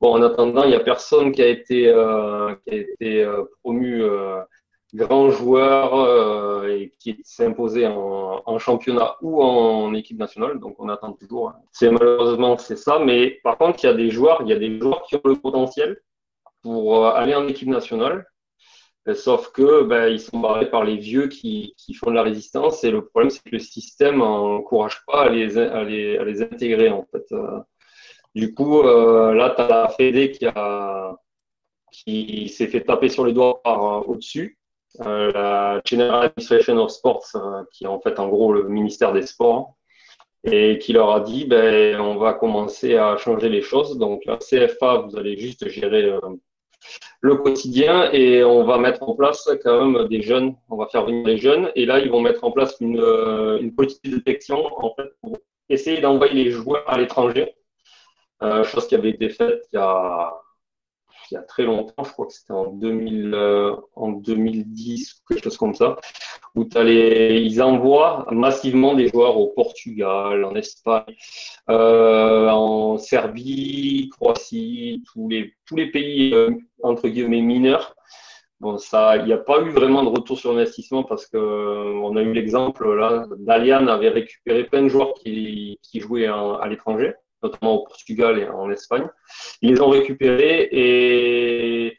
Bon, en attendant, il n'y a personne qui a été, euh, qui a été euh, promu euh, grand joueur euh, et qui s'est imposé en, en, championnat ou en équipe nationale. Donc, on attend toujours. C'est malheureusement c'est ça, mais par contre, il y a des joueurs, il y a des joueurs qui ont le potentiel pour aller en équipe nationale euh, sauf que ben, ils sont barrés par les vieux qui, font de la résistance et le problème c'est que le système n'encourage pas à les, intégrer en fait. Euh, du coup, euh, là, tu as la Fédé qui s'est fait taper sur les doigts par au-dessus. la General Administration of Sports, qui est en fait en gros le ministère des Sports, et qui leur a dit ben, on va commencer à changer les choses. Donc la CFA, vous allez juste gérer le quotidien et on va mettre en place quand même des jeunes, on va faire venir les jeunes et là ils vont mettre en place une, euh, une politique de détection pour essayer d'envoyer les joueurs à l'étranger, euh, chose qui avait été faite il y a très longtemps, je crois que c'était en, 2000, euh, en 2010 quelque chose comme ça, où ils envoient massivement des joueurs au Portugal, en Espagne, euh, en Serbie, Croatie, tous les, tous les pays euh, entre guillemets mineurs. Bon, ça, il n'y a pas eu vraiment de retour sur investissement parce que on a eu l'exemple là, Dalian avait récupéré plein de joueurs qui, jouaient à l'étranger notamment au Portugal et en Espagne. Ils les ont récupérés et,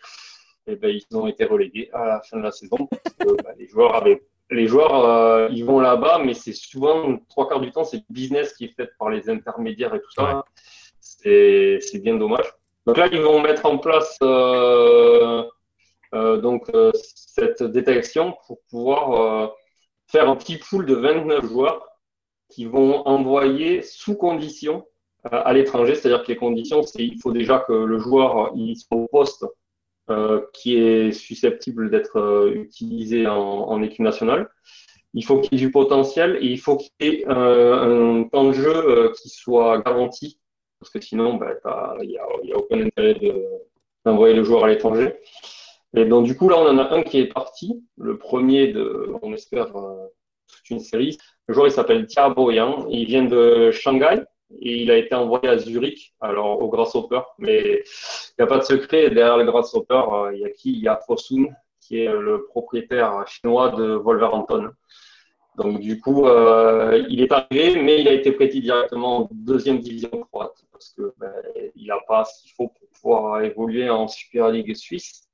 ben, ils ont été relégués à la fin de la saison parce que ben, les joueurs avaient les joueurs, euh, ils vont là-bas, mais c'est souvent, trois quarts du temps, c'est le business qui est fait par les intermédiaires et tout ça. C'est bien dommage. Donc là, ils vont mettre en place euh, euh, donc, cette détection pour pouvoir faire un petit pool de 29 joueurs qui vont envoyer sous condition à l'étranger, c'est-à-dire que les conditions, c'est il faut déjà que le joueur il soit au poste qui est susceptible d'être euh, utilisé en, équipe nationale. Il faut qu'il y ait du potentiel et il faut qu'il y ait euh, un temps de jeu euh, qui soit garanti, parce que sinon, ben, il n'y a, aucun intérêt d'envoyer le joueur à l'étranger. Et donc, du coup, là, on en a un qui est parti, le premier de, on espère, toute une série. Le joueur, il s'appelle Thiago Yang, il vient de Shanghai il a été envoyé à Zurich, alors au Grasshopper. Mais il n'y a pas de secret, derrière le Grasshopper, euh, il y a qui? Il y a Fosun, qui est le propriétaire chinois de Wolverhampton. Donc du coup, euh, il est arrivé, mais il a été prêté directement en deuxième division croate parce que ben, il n'a pas ce qu'il faut pour pouvoir évoluer en Super League suisse.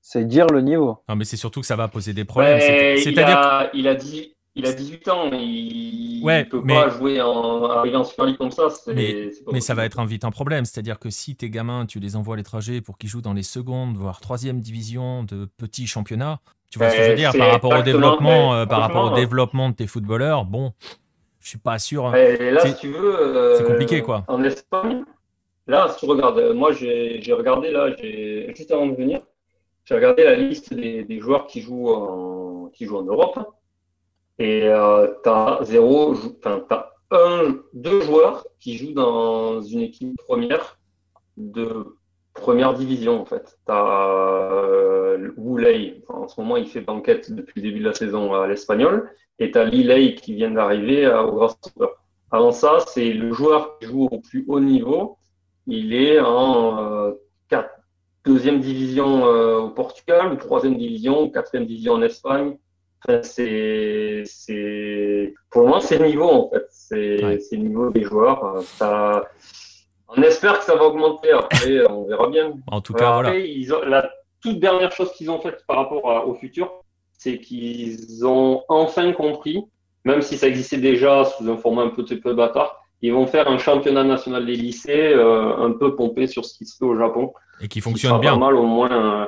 C'est dire le niveau. Non, mais c'est surtout que ça va poser des problèmes. C'est-à-dire il, il a dit il a 18 ans, il ne peut pas jouer en, arriver en Super League comme ça. Mais, ça va être un vite un problème. C'est-à-dire que si tes gamins, tu les envoies à l'étranger pour qu'ils jouent dans les secondes, voire troisième division de petits championnats, tu vois ce que je veux dire par rapport au développement, euh, par rapport au développement de tes footballeurs, bon, je suis pas sûr. là, si tu veux, euh, c'est compliqué quoi. En Espagne, là, si tu regardes, euh, moi j'ai regardé là, juste avant de venir, j'ai regardé la liste des, des, joueurs qui jouent en, qui jouent en Europe. Et euh, tu zéro, enfin, as un, deux joueurs qui jouent dans une équipe première de première division en fait. Tu as euh, en ce moment il fait banquette depuis le début de la saison à l'Espagnol, et tu as qui vient d'arriver au Grasshopper. Avant ça, c'est le joueur qui joue au plus haut niveau. Il est en euh, deuxième division euh, au Portugal, troisième division, quatrième division en Espagne c'est, c'est, pour moment, c'est le niveau, en fait. C'est, le niveau des joueurs. Ça, on espère que ça va augmenter. Après, on verra bien. En tout cas, voilà. Ils ont, la toute dernière chose qu'ils ont faite par rapport au futur, c'est qu'ils ont enfin compris, même si ça existait déjà sous un format un petit peu bâtard, ils vont faire un championnat national des lycées euh, un peu pompé sur ce qui se fait au Japon. Et qui fonctionne bien. Pas mal au moins. Euh,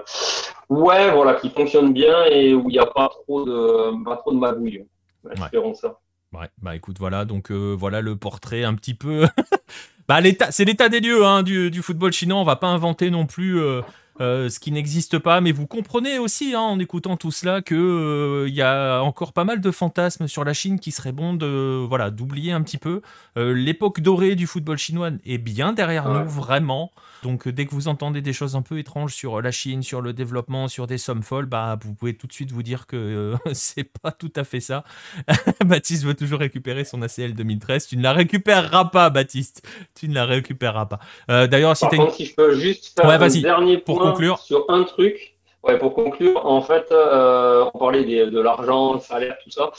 ouais, voilà, qui fonctionne bien et où il n'y a pas trop de, pas trop de magouilles. Espérons ça. Ouais, bah écoute, voilà, donc euh, voilà le portrait un petit peu. bah, l'état, c'est l'état des lieux hein, du, du, football chinois. On va pas inventer non plus euh, ce qui n'existe pas. Mais vous comprenez aussi, hein, en écoutant tout cela, qu'il il euh, y a encore pas mal de fantasmes sur la Chine qui serait bon de voilà d'oublier un petit peu. Euh, l'époque dorée du football chinois est bien derrière nous, vraiment. Donc dès que vous entendez des choses un peu étranges sur la Chine, sur le développement, sur des sommes folles, bah vous pouvez tout de suite vous dire que c'est pas tout à fait ça. Baptiste veut toujours récupérer son ACL 2013. Tu ne la récupéreras pas, Baptiste. Tu ne la récupéreras pas. D'ailleurs, si, si je peux juste faire un dernier point sur un truc. Ouais, pour conclure, en fait, euh, on parlait de l'argent, le salaire, tout ça.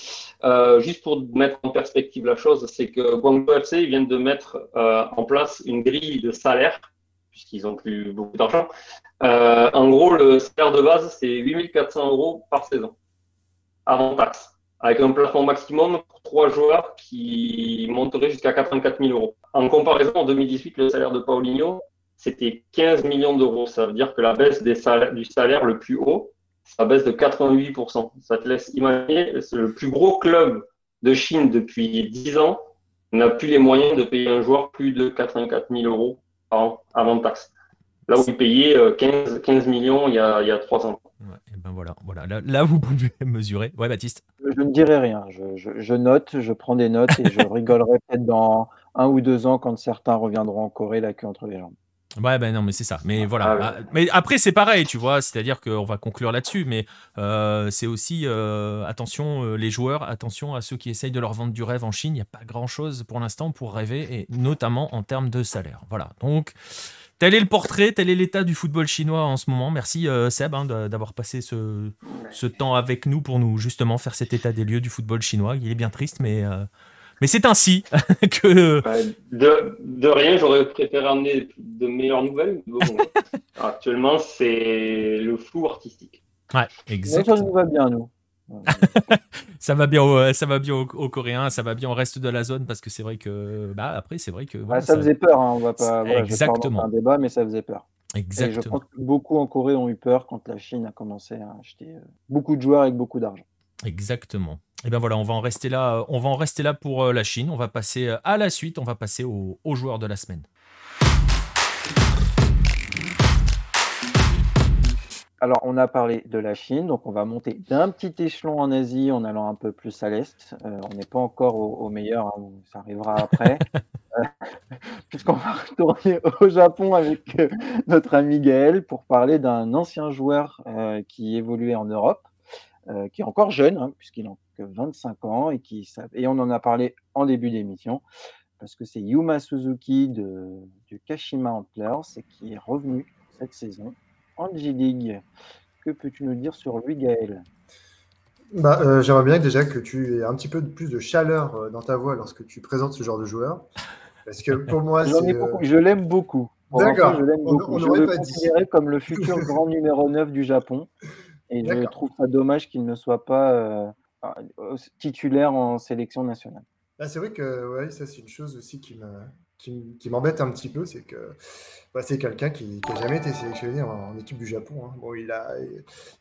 Euh, juste pour mettre en perspective la chose, c'est que Guangzhou FC vient de mettre euh, en place une grille de salaire, puisqu'ils ont plus beaucoup d'argent. en gros, le salaire de base, c'est 8400 euros par saison, avant taxe, avec un plafond maximum pour trois joueurs qui monterait jusqu'à 84 000 euros. En comparaison, en 2018, le salaire de Paulinho, c'était 15 millions d'euros. Ça veut dire que la baisse des salaires, du salaire le plus haut, ça baisse de 88%. Ça te laisse imaginer, le plus gros club de Chine depuis 10 ans n'a plus les moyens de payer un joueur plus de 84 000 euros par an avant de taxe. Là où il payait 15, 15 millions il y, a, il y a 3 ans. et ben voilà, voilà. Là, vous pouvez mesurer. Ouais, Baptiste. Je ne dirai rien. Je, je, note, je prends des notes et je rigolerai peut-être dans un ou deux ans quand certains reviendront en Corée la queue entre les jambes. Ouais, ben non, mais c'est ça. Mais voilà. Ah, mais après, c'est pareil, tu vois. C'est-à-dire qu'on va conclure là-dessus, mais euh, c'est aussi euh, attention euh, les joueurs, attention à ceux qui essayent de leur vendre du rêve en Chine. Il n'y a pas grand-chose pour l'instant pour rêver, et notamment en termes de salaire. Voilà. Donc. Tel est le portrait, tel est l'état du football chinois en ce moment. Merci Seb hein, d'avoir passé ce, ce, temps avec nous pour nous justement faire cet état des lieux du football chinois. Il est bien triste, mais mais c'est ainsi que. De, rien, j'aurais préféré amener de meilleures nouvelles. actuellement, c'est le flou artistique. Ouais, exactement. Ça nous va bien, nous. ça va bien, ça va bien aux, Coréens, ça va bien au reste de la zone parce que c'est vrai que, bah après c'est vrai que. ça, faisait peur, hein, on va pas. Exactement. un débat, mais ça faisait peur. Exactement. Et je pense que beaucoup en Corée ont eu peur quand la Chine a commencé à acheter euh, beaucoup de joueurs avec beaucoup d'argent. Exactement. Et eh bien voilà, on va en rester là. On va en rester là pour euh, la Chine. On va passer euh, à la suite. On va passer aux au joueurs de la semaine. Alors, on a parlé de la Chine, donc on va monter d'un petit échelon en Asie en allant un peu plus à l'est. Euh, on n'est pas encore au, meilleur, hein, ça arrivera après. Puisqu'on va retourner au Japon avec notre ami Gaël pour parler d'un ancien joueur qui évoluait en Europe euh, qui est encore jeune, hein, puisqu'il que 25 ans, et, qui, et on en a parlé en début d'émission, parce que c'est Yuma Suzuki de, du Kashima Antlers qui est revenu cette saison en G-League. Que peux-tu nous dire sur lui, Gaël? Bah, euh, J'aimerais bien déjà que tu aies un petit peu plus de chaleur euh, dans ta voix lorsque tu présentes ce genre de joueur. Parce que pour moi, je l'aime beaucoup. D'accord. Je l'aime beaucoup. je le comme le futur grand numéro 9 du Japon. Et je trouve ça dommage qu'il ne soit pas euh, titulaire en sélection nationale. Bah, c'est vrai que ouais, ça, c'est une chose aussi qui qui, m'embête un petit peu, c'est que bah, c'est quelqu'un qui n'a jamais été sélectionné en, équipe du Japon. Hein. Bon, il a,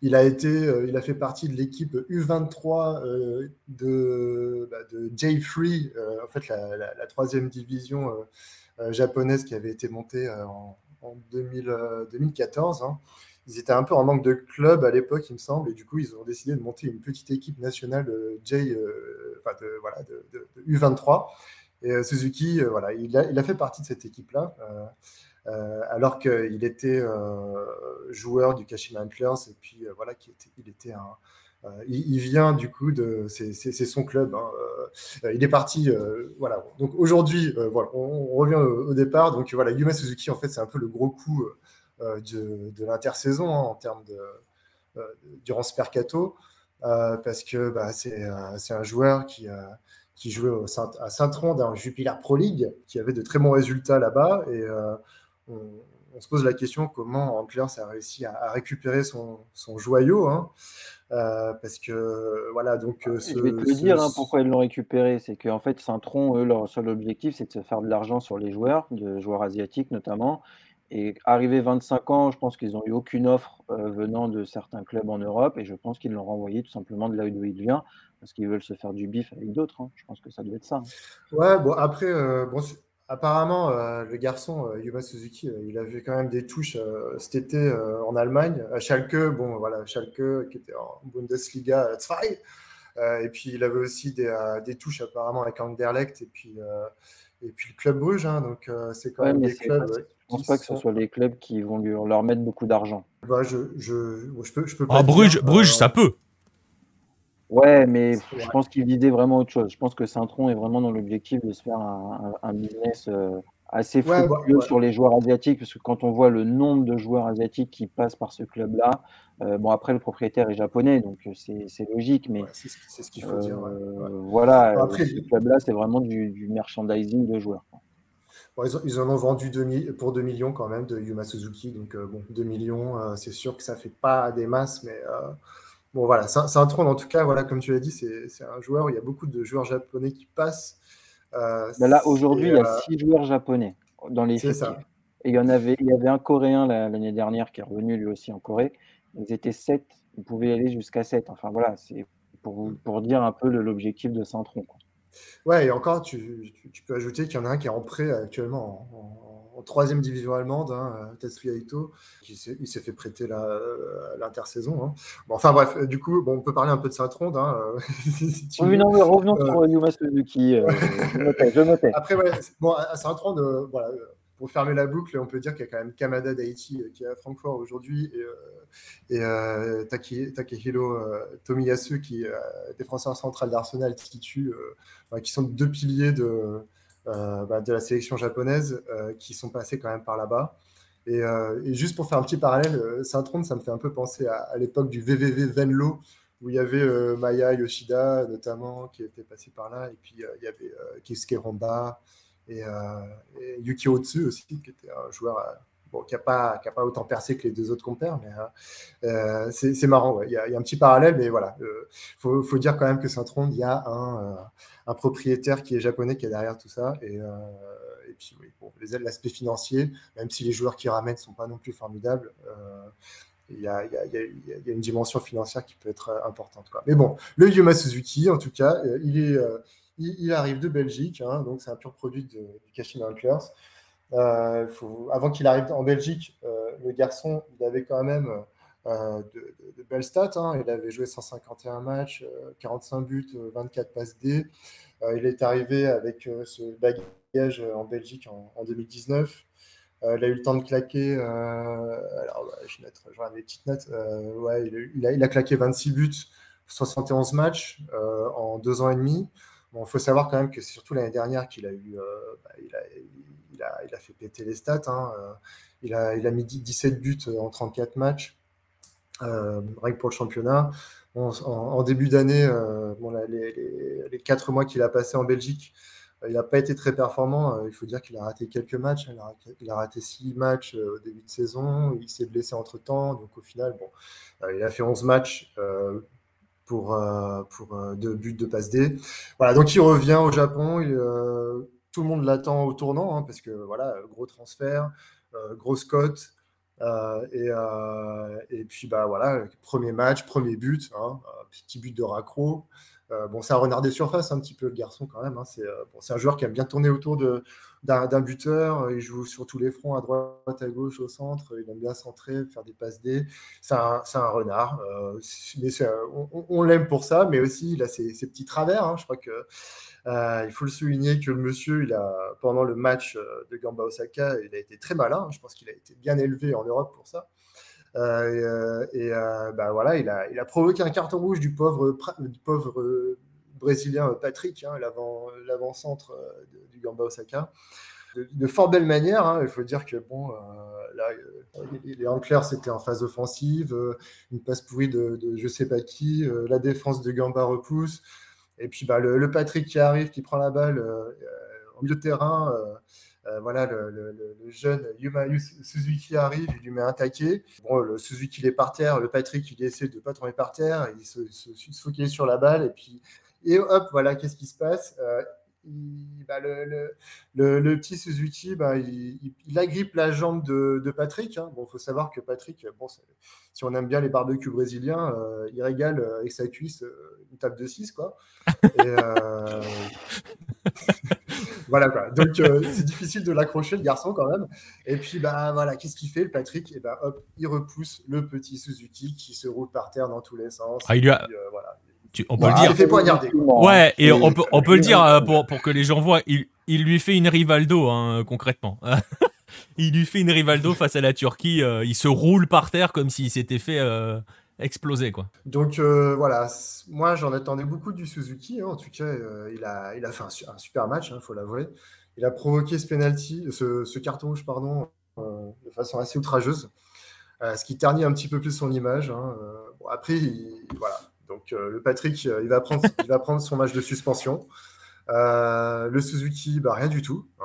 il a été, euh, il a fait partie de l'équipe U23 euh, de, bah, de J3, en fait la, troisième division japonaise qui avait été montée en, 2014 ils étaient un peu en manque de club à l'époque, il me semble, et du coup, ils ont décidé de monter une petite équipe nationale euh, euh, de, voilà, de, U23. Et euh, Suzuki, voilà, il a, fait partie de cette équipe-là, alors qu'il était joueur du Kashima Antlers, et puis voilà, il était un, il, vient du coup de, c'est son club. Hein, il est parti, voilà. Donc aujourd'hui, voilà, on, revient au, départ. Donc voilà, Yuma Suzuki, en fait, c'est un peu le gros coup euh, de, l'intersaison hein, en termes de, euh, durant ce mercato, euh, parce que bah, c'est un joueur qui qui jouait au à Saint-Tron dans Jupiler Pro League, qui avait de très bons résultats là-bas. Et on se pose la question comment Antlers a réussi à, récupérer son, joyau. Hein. parce que voilà, donc. Ce, je vais te dire hein, pourquoi ils l'ont récupéré. C'est qu'en fait, Saint-Tron, eux, leur seul objectif, c'est de se faire de l'argent sur les joueurs, de joueurs asiatiques notamment. Et arrivé 25 ans, je pense qu'ils n'ont eu aucune offre venant de certains clubs en Europe et je pense qu'ils l'ont renvoyé tout simplement de là où il vient parce qu'ils veulent se faire du bif avec d'autres. Hein. Je pense que ça doit être ça. Hein. Ouais, bon, après, bon, apparemment, le garçon, Yuma Suzuki, il avait quand même des touches cet été en Allemagne. À Schalke, bon, voilà, Schalke qui était en Bundesliga 2. et puis, il avait aussi des, des touches apparemment avec Anderlecht et puis, et puis le Club Bruges. Hein, donc, c'est quand même des clubs. Je pense pas que ce soit les clubs qui vont lui, leur mettre beaucoup d'argent. Bah, je, je, je, peux, je peux pas. Ah, Bruges, Bruges, ça peut. Ouais, mais je pense qu'il visait vraiment autre chose. Je pense que Saint-Tron est vraiment dans l'objectif de se faire un, business euh, assez ouais, sur les joueurs asiatiques, parce que quand on voit le nombre de joueurs asiatiques qui passent par ce club-là, euh, bon après le propriétaire est japonais, donc euh, c'est logique, mais c'est ce qu'il faut dire. Voilà, après, ce club-là, c'est vraiment du, du, merchandising de joueurs ils, en ont vendu pour 2 millions quand même de Yuma Suzuki. Donc, euh, bon, 2 millions, euh, c'est sûr que ça ne fait pas des masses, mais euh, bon, voilà, c'est un trône. En tout cas, voilà, comme tu l'as dit, c'est un joueur où il y a beaucoup de joueurs japonais qui passent. là, aujourd'hui, il y a 6 joueurs japonais dans les C'est ça. Et il y, en avait, il y avait un Coréen l'année dernière qui est revenu lui aussi en Corée. Ils étaient 7, ils pouvaient aller jusqu'à 7. Enfin voilà, c'est pour, pour dire un peu l'objectif de Saint-Tron. Ouais, et encore, tu, peux ajouter qu'il y en a un qui est en prêt actuellement en, troisième division allemande, hein, Tetsuya Ito, qui il s'est fait prêter l'intersaison. Hein. Bon, enfin bref, du coup, bon, on peut parler un peu de Saint-Tronde. Hein, oui, non, mais revenons sur euh, Yuma Suzuki. Euh, je notais, Après, ouais, bon, à Saint-Tronde, euh, voilà, pour fermer la boucle, on peut dire qu'il y a quand même Kamada d'Haïti qui est à Francfort aujourd'hui et, et Takehiro Tomiyasu qui est défenseur central d'Arsenal Titu qui sont deux piliers de, euh, bah, la sélection japonaise euh, qui sont passés quand même par là-bas. Et, euh, juste pour faire un petit parallèle, Saint-Tron, ça me fait un peu penser à, l'époque du VVV Venlo, où il y avait Maya Yoshida notamment qui était passé par là, et puis il y avait Kisuke Romba et, et Yuki Otsu aussi, qui était un joueur bon, qui n'a pas, pas, autant percé que les deux autres compères, mais euh, euh c'est marrant. Il, y a, un petit parallèle, mais voilà. Il euh, faut, faut, dire quand même que Saint-Tron, il y a un, euh, un, propriétaire qui est japonais qui est derrière tout ça. Et, et puis, oui, bon, l'aspect financier, même si les joueurs qui ramènent ne sont pas non plus formidables, il y, a, il, y a, il y, a, une dimension financière qui peut être importante. Quoi. Mais bon, le Yuma Suzuki, en tout cas, il, est, il, arrive de Belgique, hein, donc c'est un pur produit du Kashima Antlers. Euh, avant qu'il arrive en Belgique, euh, le garçon, avait quand même euh, de, belles stats. Hein. Il avait joué 151 matchs, 45 buts, 24 passes D. il est arrivé avec ce bagage en Belgique en, 2019. il a eu le temps de claquer. alors, je vais mettre des petites notes. il, a, claqué 26 buts, 71 matchs en deux ans et demi. Il faut savoir quand même que c'est surtout l'année dernière qu'il a eu, bah, il, a, fait péter les stats. Hein, euh, il, a, mis 17 buts en 34 matchs, euh, rien que pour le championnat. en, début d'année, euh, bon, les, les, 4 mois qu'il a passé en Belgique, il n'a pas été très performant. Il faut dire qu'il a raté quelques matchs. Il a raté, 6 matchs au début de saison. Il s'est blessé entre temps. Donc au final, bon, il a fait 11 matchs pour, pour deux buts de passe D. Voilà, donc il revient au Japon. Il, tout le monde l'attend au tournant, hein, parce que voilà, gros transfert, euh, grosse cote. Euh, euh, et, puis bah voilà, premier match, premier but, hein, petit but de raccro. Bon, c'est un renard des surfaces un petit peu le garçon quand même. Hein, c'est bon, un joueur qui aime bien tourner autour d'un buteur. Il joue sur tous les fronts, à droite, à gauche, au centre. Il aime bien centrer, faire des passes D. C'est un, renard. mais on, on l'aime pour ça, mais aussi il a ses, petits travers. je crois que euh, il faut le souligner que le monsieur, il a, pendant le match euh, de Gamba Osaka, il a été très malin. Je pense qu'il a été bien élevé en Europe pour ça. Euh, et bah, voilà, il a, provoqué un carton rouge du pauvre, du pauvre brésilien Patrick, hein, l'avant-centre du Gamba Osaka. De, fort belle manière. Hein. il faut dire que bon, là, les Antlers c'était en phase offensive, une passe pourrie de, de je sais pas qui, la défense de Gamba repousse. Et puis bah, le, Patrick qui arrive, qui prend la balle euh, euh, au milieu de terrain, voilà, le, jeune Yuma Suzuki arrive, il lui met un taquet. Bon, le Suzuki il est par terre, le Patrick il essaie de ne pas tomber par terre, il se, se, sur la balle et puis et hop, voilà, qu'est-ce qui se passe? Bah, le, le, petit Suzuki, bah, il, agrippe la jambe de, Patrick. Hein. Bon, faut savoir que Patrick, bon, si on aime bien les barbecues brésiliens, euh, il régale euh, avec sa cuisse euh, une table de 6, quoi. voilà, quoi. Donc, c'est difficile de l'accrocher, le garçon, quand même. Et puis, bah, voilà, qu'est-ce qu'il fait, le Patrick? Et bah, hop, il repousse le petit Suzuki qui se roule par terre dans tous les sens. Ah, il lui a... voilà on peut le dire. Ouais, et on peut, on peut le dire euh, pour, pour que les gens voient. Il, il lui fait une Rivaldo, hein, concrètement. il lui fait une Rivaldo face à la Turquie. Euh, il se roule par terre comme s'il s'était fait euh, exploser. Quoi. Donc voilà, moi j'en attendais beaucoup du Suzuki. Hein. En tout cas, il, a, il a fait un, super match, il hein, faut l'avouer. Il a provoqué ce penalty, ce, ce carton rouge, pardon, de façon assez outrageuse. ce qui ternit un petit peu plus son image. Bon, après, il, voilà, donc euh, le Patrick, euh, il va, prendre, il va prendre son match de suspension. Euh, le Suzuki, bah, rien du tout. Hein.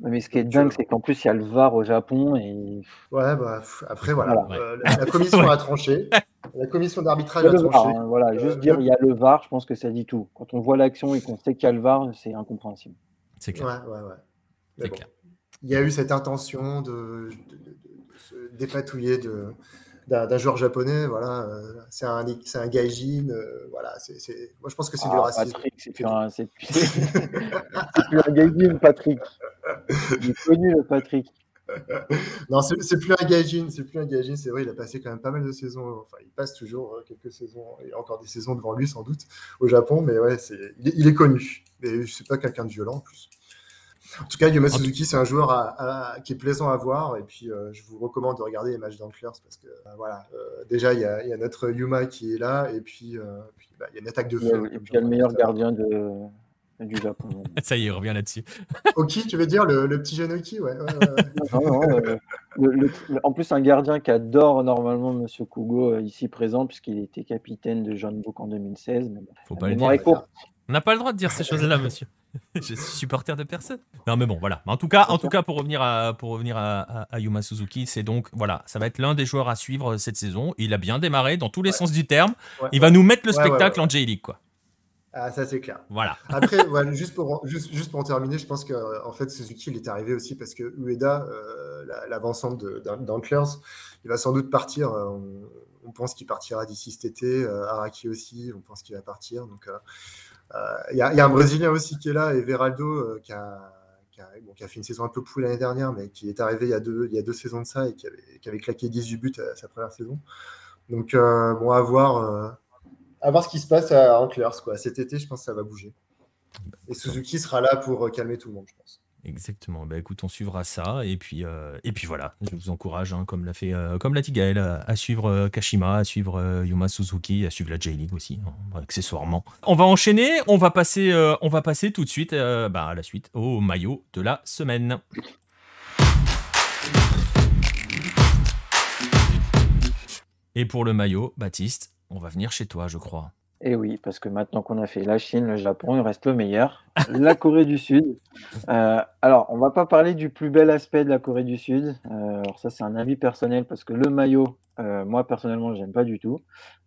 Mais ce qui est dingue, c'est qu'en plus, il y a le VAR au Japon. Et... Ouais, bah, après, voilà. la, commission a tranché. La commission d'arbitrage a tranché. Hein, voilà, juste dire il y a le VAR, je pense que ça dit tout. Quand on voit l'action et qu'on sait qu'il y a le VAR, c'est incompréhensible. C'est clair. Ouais, ouais, ouais. Il y a eu cette intention de, de se dépatouiller de, d'un joueur japonais. Voilà, euh, c'est un, c'est un gaijin. Euh, voilà, c'est, moi je pense que c'est du ah, racisme. Patrick, c'est plus un, c'est plus, un gaijin, Patrick. Il est connu le Patrick. non, c'est, plus un gaijin, c'est plus un gaijin. C'est vrai, il a passé quand même pas mal de saisons. Enfin, il passe toujours euh, quelques saisons. A encore des saisons devant lui sans doute au Japon, mais ouais, c'est, il, est, il est connu. Mais c'est pas quelqu'un de violent en plus. En tout cas, Yuma Suzuki, c'est un joueur qui est plaisant à voir. Et puis, euh, je vous recommande de regarder les matchs d'Antlers parce que, euh, voilà, euh, déjà, il y, a, notre Yuma qui est là. Et puis, bah, il y a une attaque de feu. Et puis, il y a le meilleur gardien de, du Japon. Ça y est, revient là-dessus. Oki, tu veux dire le, petit jeune Oki ouais, en plus, un gardien qui adore normalement Monsieur Kugo ici présent, puisqu'il était capitaine de Jean Book en 2016. Mais Faut pas le dire. On n'a pas le droit de dire ces choses-là, monsieur. je suis supporter de personne. Non, mais bon, voilà. En tout cas, en tout cas pour revenir à, pour revenir à, Yuma Suzuki, c'est donc, voilà, ça va être l'un des joueurs à suivre cette saison. Il a bien démarré dans tous les sens du terme. il va nous mettre le spectacle en J-League, quoi. Ah, ça c'est clair. Voilà. Après, juste, pour, juste, juste pour en terminer, je pense que en fait Suzuki il est arrivé aussi parce que Ueda, euh, l'avancante d'Antlers, il va sans doute partir. Euh, on, pense qu'il partira d'ici cet été. Euh, Araki aussi, on pense qu'il va partir. Donc euh, il y, a un Brésilien aussi qui est là, et Veraldo, euh, qui a, fait une saison un peu poule l'année dernière, mais qui est arrivé il y a deux, saisons de ça et qui avait, claqué 18 buts à sa première saison. Donc, euh, bon, à voir, à voir ce qui se passe à Antlers. Quoi. Cet été, je pense que ça va bouger. Et Suzuki sera là pour calmer tout le monde, je pense. Exactement. Bah écoute, on suivra ça et puis euh, voilà. Je vous encourage, hein, comme l'a fait euh, l'a Gaël, à, suivre euh, Kashima, à suivre Yuma Suzuki, à suivre la J League aussi, hein, accessoirement. On va enchaîner. On va passer on va passer tout de suite bah, à la suite au maillot de la semaine. Et pour le maillot, Baptiste, on va venir chez toi, je crois. Et oui, parce que maintenant qu'on a fait la Chine, le Japon, il reste le meilleur, la Corée du Sud. Euh, alors, on va pas parler du plus bel aspect de la Corée du Sud. Euh, alors ça, c'est un avis personnel parce que le maillot, euh, moi personnellement, j'aime pas du tout.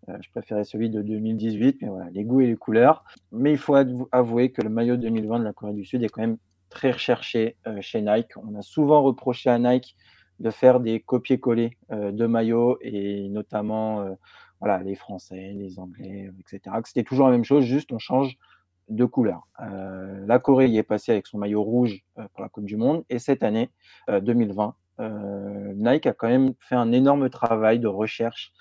je préférais celui de 2018, mais voilà, les goûts et les couleurs. Mais il faut avouer que le maillot 2020 de la Corée du Sud est quand même très recherché chez Nike. On a souvent reproché à Nike de faire des copier-coller de maillots et notamment voilà, les Français, les Anglais, etc. C'était toujours la même chose, juste on change de couleur. Euh, la Corée y est passée avec son maillot rouge euh, pour la Coupe du Monde, et cette année, 2020, euh, Nike a quand même fait un énorme travail de recherche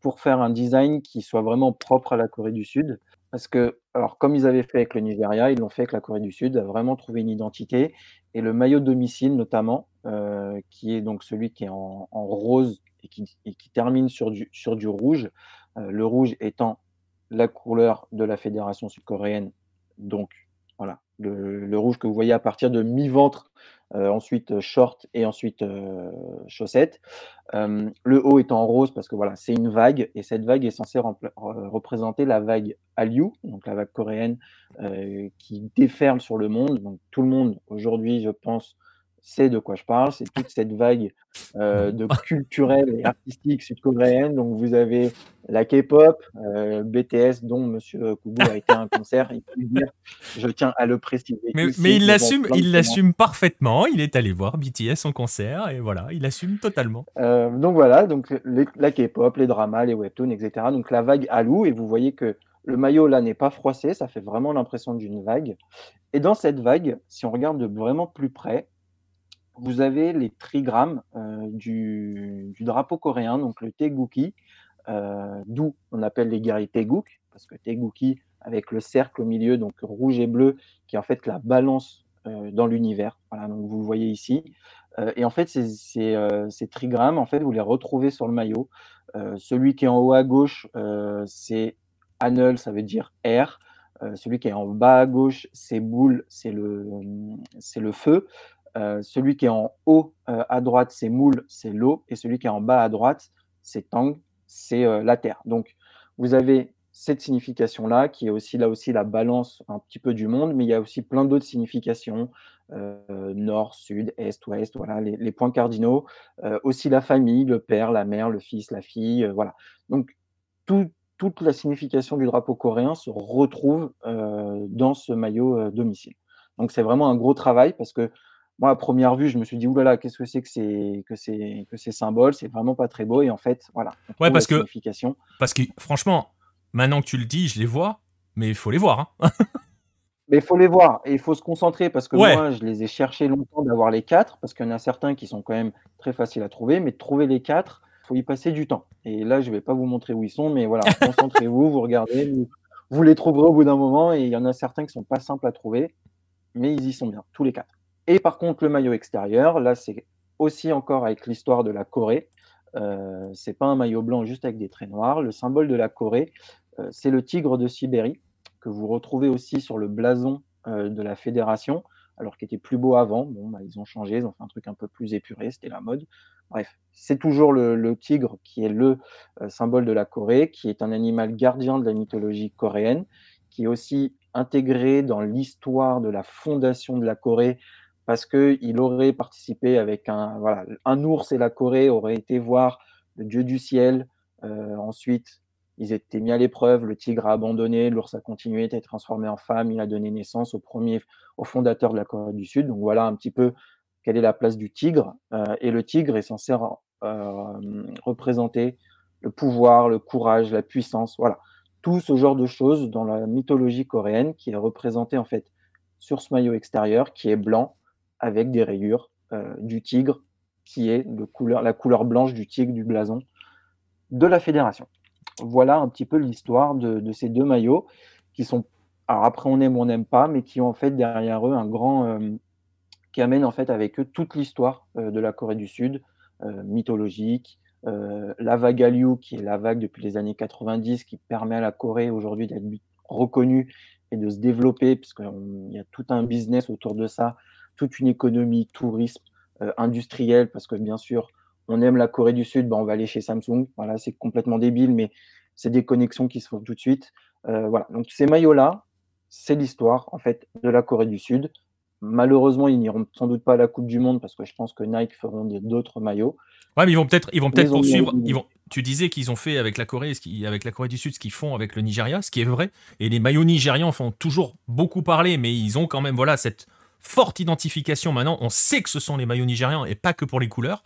pour faire un design qui soit vraiment propre à la Corée du Sud. Parce que, alors, comme ils avaient fait avec le Nigeria, ils l'ont fait avec la Corée du Sud, a vraiment trouvé une identité. Et le maillot domicile, notamment, qui est donc celui qui est en rose et qui, termine sur du, sur du rouge, euh, le rouge étant la couleur de la fédération sud-coréenne. Donc, voilà, le, rouge que vous voyez à partir de mi-ventre, euh, ensuite euh, short et ensuite chaussettes. le haut étant rose parce que voilà, c'est une vague et cette vague est censée représenter la vague Hallyu, donc la vague coréenne qui déferle sur le monde. Donc tout le monde aujourd'hui, je pense, sait de quoi je parle. C'est toute cette vague euh, de culturelle et artistique sud-coréenne. Donc vous avez la K-pop, euh, BTS, dont Monsieur Kougou a été à un concert. je tiens à le préciser. Mais, mais il l'assume, il l'assume parfaitement. Il est allé voir BTS en concert et voilà, il assume totalement. Euh, donc voilà, donc la K-pop, les dramas, les webtoons, etc. Donc la vague Hallou et vous voyez que le maillot là n'est pas froissé, ça fait vraiment l'impression d'une vague. Et dans cette vague, si on regarde de vraiment plus près, vous avez les trigrammes euh, du, drapeau coréen, donc le Teguki, euh, d'où on appelle les guerriers Teguk, parce que Teguki, avec le cercle au milieu, donc rouge et bleu, qui est en fait la balance euh, dans l'univers. Voilà, donc vous le voyez ici. et en fait, ces, trigrammes, en fait, vous les retrouvez sur le maillot. celui qui est en haut à gauche, c'est Anel, ça veut dire air. celui qui est en bas à gauche, c'est boule, c'est le, c'est le feu. Euh, celui qui est en haut euh, à droite, c'est moule, c'est l'eau, et celui qui est en bas à droite, c'est tang, c'est euh, la terre. Donc, vous avez cette signification-là, qui est aussi là aussi la balance un petit peu du monde, mais il y a aussi plein d'autres significations, nord, sud, est, ouest, voilà, les, points cardinaux, aussi la famille, le père, la mère, le fils, la fille, voilà. Donc, toute la signification du drapeau coréen se retrouve dans ce maillot domicile. Donc, c'est vraiment un gros travail parce que moi, à première vue, je me suis dit, oulala, qu'est-ce que c'est que ces, que que ces symboles? C'est vraiment pas très beau. Et en fait, voilà. Ouais, parce que, parce que franchement, maintenant que tu le dis, je les vois, mais il faut les voir. Hein. mais il faut les voir et il faut se concentrer parce que moi, je les ai cherchés longtemps d'avoir les quatre parce qu'il y en a certains qui sont quand même très faciles à trouver, mais de trouver les quatre, il faut y passer du temps. Et là, je vais pas vous montrer où ils sont, mais voilà, concentrez-vous, vous regardez, vous, vous les trouverez au bout d'un moment et il y en a certains qui sont pas simples à trouver, mais ils y sont bien, tous les quatre. Et par contre, le maillot extérieur, là, c'est aussi encore avec l'histoire de la Corée. Euh, c'est pas un maillot blanc juste avec des traits noirs. Le symbole de la Corée, euh, c'est le tigre de Sibérie, que vous retrouvez aussi sur le blason euh, de la fédération, alors qu'il était plus beau avant. Bon, bah, ils ont changé, ils ont fait un truc un peu plus épuré, c'était la mode. Bref, c'est toujours le, le, tigre qui est le euh, symbole de la Corée, qui est un animal gardien de la mythologie coréenne, qui est aussi intégré dans l'histoire de la fondation de la Corée parce qu'il aurait participé avec un, voilà, un ours et la Corée auraient été voir le dieu du ciel. Euh, ensuite, ils étaient mis à l'épreuve, le tigre a abandonné, l'ours a continué, été transformé en femme, il a donné naissance au premier, au fondateur de la Corée du Sud. Donc voilà un petit peu quelle est la place du tigre. Euh, et le tigre est censé euh, représenter le pouvoir, le courage, la puissance, voilà. Tout ce genre de choses dans la mythologie coréenne qui est représenté en fait sur ce maillot extérieur qui est blanc avec des rayures euh, du tigre, qui est la couleur blanche du tigre du blason de la fédération. Voilà un petit peu l'histoire de, ces deux maillots qui sont, alors après on aime ou on n'aime pas, mais qui ont en fait derrière eux un grand, euh, qui amène en fait avec eux toute l'histoire euh, de la Corée du Sud, mythologique, la vague Hallyu, qui est la vague depuis les années 90, qui permet à la Corée aujourd'hui d'être reconnue et de se développer, puisqu'il y a tout un business autour de ça, toute une économie tourisme euh, industrielle, parce que bien sûr, on aime la Corée du Sud, ben on va aller chez Samsung. Voilà, c'est complètement débile, mais c'est des connexions qui se font tout de suite. Euh, voilà. Donc ces maillots-là, c'est l'histoire en fait de la Corée du Sud. Malheureusement, ils n'iront sans doute pas à la Coupe du Monde parce que je pense que Nike feront d'autres maillots. Ouais, mais ils vont peut-être, ils vont peut-être poursuivre. Ils vont. Tu disais qu'ils ont fait avec la Corée, avec la Corée du Sud, ce qu'ils font avec le Nigeria, ce qui est vrai. Et les maillots nigérians font toujours beaucoup parler, mais ils ont quand même voilà cette forte identification maintenant. On sait que ce sont les maillots nigérians et pas que pour les couleurs.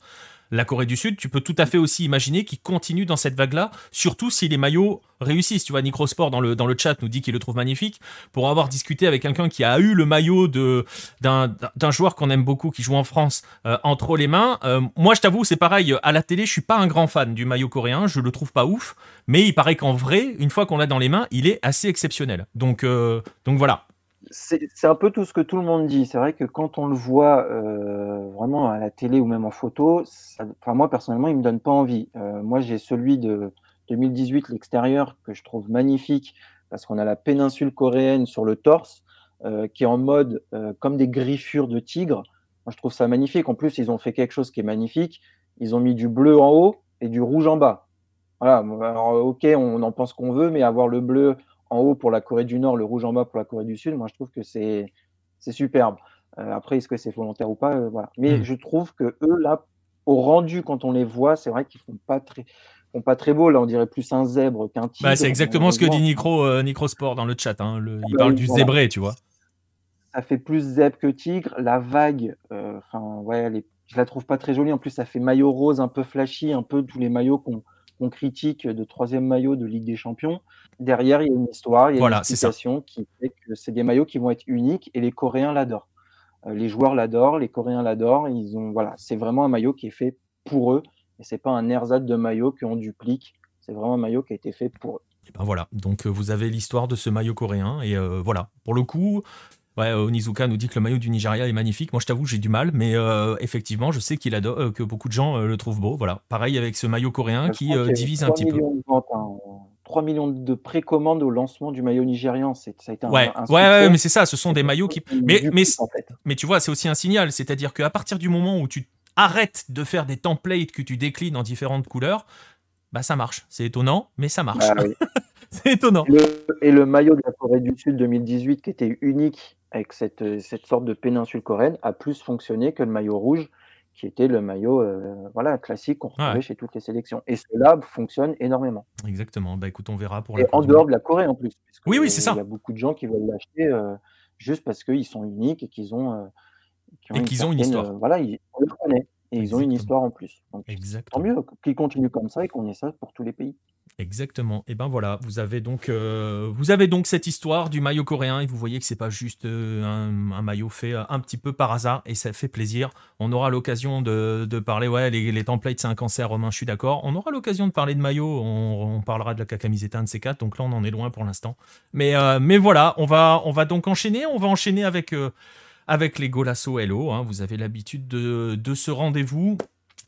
La Corée du Sud, tu peux tout à fait aussi imaginer qu'ils continuent dans cette vague-là, surtout si les maillots réussissent. Tu vois, Nicrosport dans le, dans le chat nous dit qu'il le trouve magnifique. Pour avoir discuté avec quelqu'un qui a eu le maillot de, d'un, joueur qu'on aime beaucoup qui joue en France euh, entre les mains, euh, moi je t'avoue, c'est pareil, à la télé, je suis pas un grand fan du maillot coréen, je le trouve pas ouf, mais il paraît qu'en vrai, une fois qu'on l'a dans les mains, il est assez exceptionnel. Donc, euh, donc voilà, c'est un peu tout ce que tout le monde dit. C'est vrai que quand on le voit euh, vraiment à la télé ou même en photo, moi personnellement, il me donne pas envie. Euh, moi, j'ai celui de 2018, l'extérieur, que je trouve magnifique parce qu'on a la péninsule coréenne sur le torse euh, qui est en mode comme des griffures de tigre. Moi, je trouve ça magnifique. En plus, ils ont fait quelque chose qui est magnifique. Ils ont mis du bleu en haut et du rouge en bas. Voilà. Alors, ok, on en pense qu'on veut, mais avoir le bleu en haut pour la Corée du Nord, le rouge en bas pour la Corée du Sud, moi je trouve que c'est superbe. Euh, après, est-ce que c'est volontaire ou pas euh, voilà. Mais mmh. je trouve que eux, là, au rendu, quand on les voit, c'est vrai qu'ils font pas très font pas très beau. Là, on dirait plus un zèbre qu'un tigre. Bah, c'est exactement ce que dit Nicro, euh, Sport dans le chat. Hein. il parle du zébré, tu vois. Ça fait plus zèbre que tigre. La vague, enfin, ouais, elle je la trouve pas très jolie. En plus, ça fait maillot rose un peu flashy, un peu tous les maillots qu'on critique de troisième maillot de Ligue des Champions. Derrière, il y a une histoire, il y a une explication qui fait que c'est des maillots qui vont être uniques et les Coréens l'adorent. Euh, les joueurs l'adorent, les Coréens l'adorent. Ils ont, voilà, c'est vraiment un maillot qui est fait pour eux et c'est pas un ersatz de maillot qu'on duplique. C'est vraiment un maillot qui a été fait pour eux. Et ben voilà, donc euh, vous avez l'histoire de ce maillot coréen et euh, voilà. Pour le coup, Ouais, Onizuka nous dit que le maillot du Nigeria est magnifique. Moi, je t'avoue, j'ai du mal, mais effectivement, je sais qu'il adore, que beaucoup de gens le trouvent beau. Voilà, pareil avec ce maillot coréen qui divise un petit peu. 3 millions de précommandes au lancement du maillot nigérian. Ça a été un, ouais. ouais, mais c'est ça. Ce sont des maillots qui. Mais, mais, mais tu vois, c'est aussi un signal. C'est-à-dire qu'à partir du moment où tu arrêtes de faire des templates que tu déclines en différentes couleurs, bah ça marche. C'est étonnant, mais ça marche. Bah c'est étonnant. et le maillot de la Corée du Sud 2018, qui était unique avec cette, cette sorte de péninsule coréenne, a plus fonctionné que le maillot rouge qui était le maillot euh, voilà, classique qu'on retrouvait chez toutes les sélections. Et cela fonctionne énormément. Exactement. Bah écoute, on verra pour Et en dehors de la Corée en plus. Oui, oui, c'est ça. Il y a beaucoup de gens qui veulent l'acheter euh, juste parce qu'ils sont uniques et qu'ils ont, euh, et qu'ils ont une histoire. voilà, ils, on les connaît. Et ils ont une histoire en plus. Donc, Exactement. Tant mieux qu'ils continuent comme ça et qu'on ait ça pour tous les pays. Exactement. Et ben voilà, vous avez donc euh, vous avez donc cette histoire du maillot coréen et vous voyez que c'est pas juste euh, un, maillot fait euh, un petit peu par hasard et ça fait plaisir. On aura l'occasion de, parler ouais les, templates c'est un cancer Romain, je suis d'accord. On aura l'occasion de parler de maillot, on, parlera de la cacamiseta de ces quatre. Donc là on en est loin pour l'instant. Mais mais voilà, on va on va donc enchaîner, on va enchaîner avec avec les Golasso Hello. Hein. Vous avez l'habitude de, de ce rendez-vous.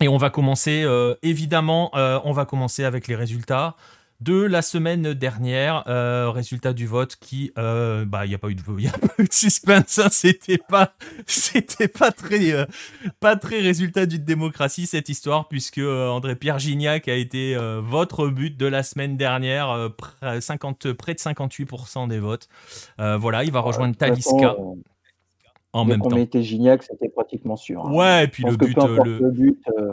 Et on va commencer, euh, évidemment, euh, on va commencer avec les résultats de la semaine dernière. Euh, résultat du vote qui, bah, il n'y a pas eu de, y a pas eu de suspense. Hein, c'était pas, c'était pas très, pas très résultat d'une démocratie cette histoire puisque André Pierre Gignac a été votre but de la semaine dernière, 50, près de 58% des votes. voilà, il va rejoindre Taliska en même temps. mettait Gignac, c'était pratiquement sûr. Hein. Ouais, et puis le but, euh, le... but, euh,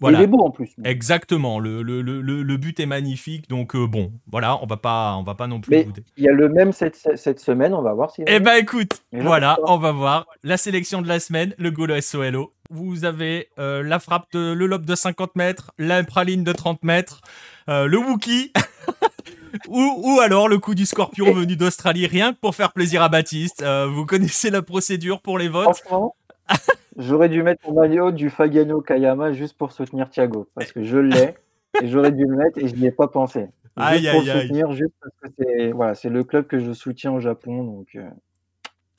voilà. Il est beau en plus. Exactement, le, le, le, le but est magnifique, donc euh, bon, voilà, on va pas, on va pas non plus. Mais il y a le même cette, cette, semaine, on va voir si. Eh ben écoute, voilà, on va voir la sélection de la semaine, le Golo SOLO. Vous avez la frappe de le lobe de 50 mètres, la praline de 30 mètres, le Wookie. ou, alors le coup du scorpion venu d'Australie, rien que pour faire plaisir à Baptiste. Euh, vous connaissez la procédure pour les votes Franchement, j'aurais dû mettre mon maillot du Fagano Kayama juste pour soutenir Thiago, parce que je l'ai, et j'aurais dû le mettre et je n'y ai pas pensé. Juste pour le soutenir, juste parce que c'est voilà, le club que je soutiens au Japon, donc euh,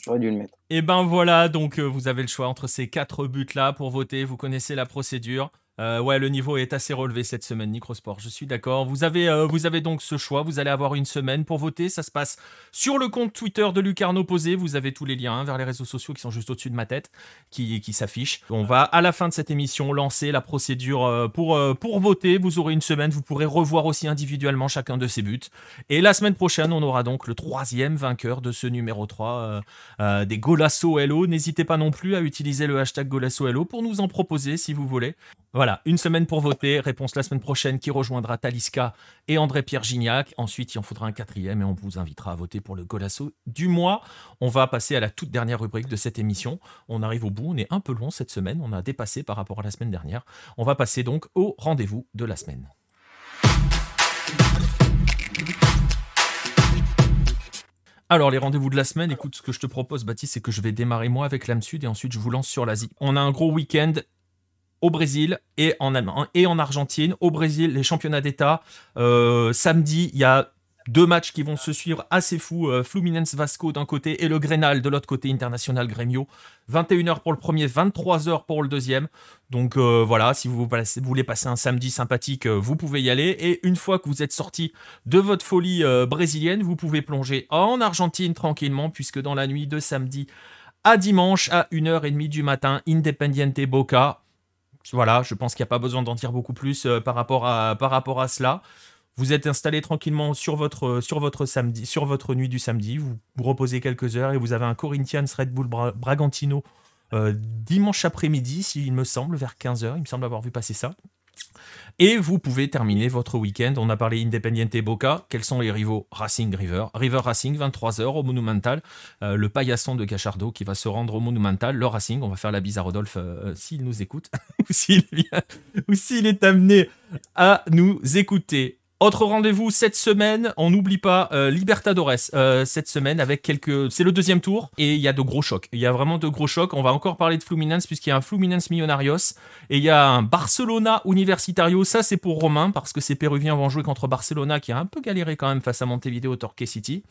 j'aurais dû le mettre. Et ben voilà, donc euh, vous avez le choix entre ces quatre buts-là pour voter, vous connaissez la procédure. Euh, ouais, le niveau est assez relevé cette semaine, Microsport. Je suis d'accord. Vous avez, euh, vous avez donc ce choix. Vous allez avoir une semaine pour voter. Ça se passe sur le compte Twitter de Lucarno Posé. Vous avez tous les liens hein, vers les réseaux sociaux qui sont juste au-dessus de ma tête, qui, s'affichent. On va à la fin de cette émission lancer la procédure euh, pour, pour voter. Vous aurez une semaine. Vous pourrez revoir aussi individuellement chacun de ces buts. Et la semaine prochaine, on aura donc le troisième vainqueur de ce numéro 3 des Golasso Hello. N'hésitez pas non plus à utiliser le hashtag Golasso Hello pour nous en proposer si vous voulez. Voilà, une semaine pour voter. Réponse la semaine prochaine qui rejoindra Taliska et André-Pierre Gignac. Ensuite, il en faudra un quatrième et on vous invitera à voter pour le Golasso du mois. On va passer à la toute dernière rubrique de cette émission. On arrive au bout, on est un peu long cette semaine. On a dépassé par rapport à la semaine dernière. On va passer donc au rendez-vous de la semaine. Alors, les rendez-vous de la semaine, écoute, ce que je te propose, Baptiste, c'est que je vais démarrer moi avec l'âme sud et ensuite je vous lance sur l'Asie. On a un gros week-end au Brésil et en Allemagne et en Argentine. Au Brésil, les championnats d'État. Euh, samedi, il y a deux matchs qui vont se suivre assez fous. Euh, Fluminense Vasco d'un côté et le Grenal de l'autre côté, International Grêmio. 21h pour le premier, 23h pour le deuxième. Donc euh, voilà, si vous, voulez passer un samedi sympathique, vous pouvez y aller. Et une fois que vous êtes sorti de votre folie brésilienne, vous pouvez plonger en Argentine tranquillement, puisque dans la nuit de samedi à dimanche à 1h30 du matin, Independiente Boca voilà, je pense qu'il n'y a pas besoin d'en dire beaucoup plus euh, par, rapport à, cela. Vous êtes installé tranquillement sur votre, sur votre samedi, sur votre nuit du samedi. Vous vous reposez quelques heures et vous avez un Corinthians Red Bull Bragantino euh, dimanche après-midi, s'il me semble, vers 15h. Il me semble avoir vu passer ça. Et vous pouvez terminer votre week-end. On a parlé Independiente Boca. Quels sont les rivaux Racing River? River Racing, 23h au Monumental. Euh, le paillasson de Cachardo qui va se rendre au Monumental. Le Racing, on va faire la bise à Rodolphe euh, s'il nous écoute ou s'il est amené à nous écouter. Autre rendez-vous cette semaine, on n'oublie pas euh, Libertadores euh, cette semaine avec quelques. C'est le deuxième tour et il y a de gros chocs. Il y a vraiment de gros chocs. On va encore parler de Fluminense puisqu'il y a un Fluminense Millonarios et il y a un Barcelona Universitario. Ça c'est pour Romain parce que ces Péruviens vont jouer contre Barcelona qui a un peu galéré quand même face à Montevideo Torquay City.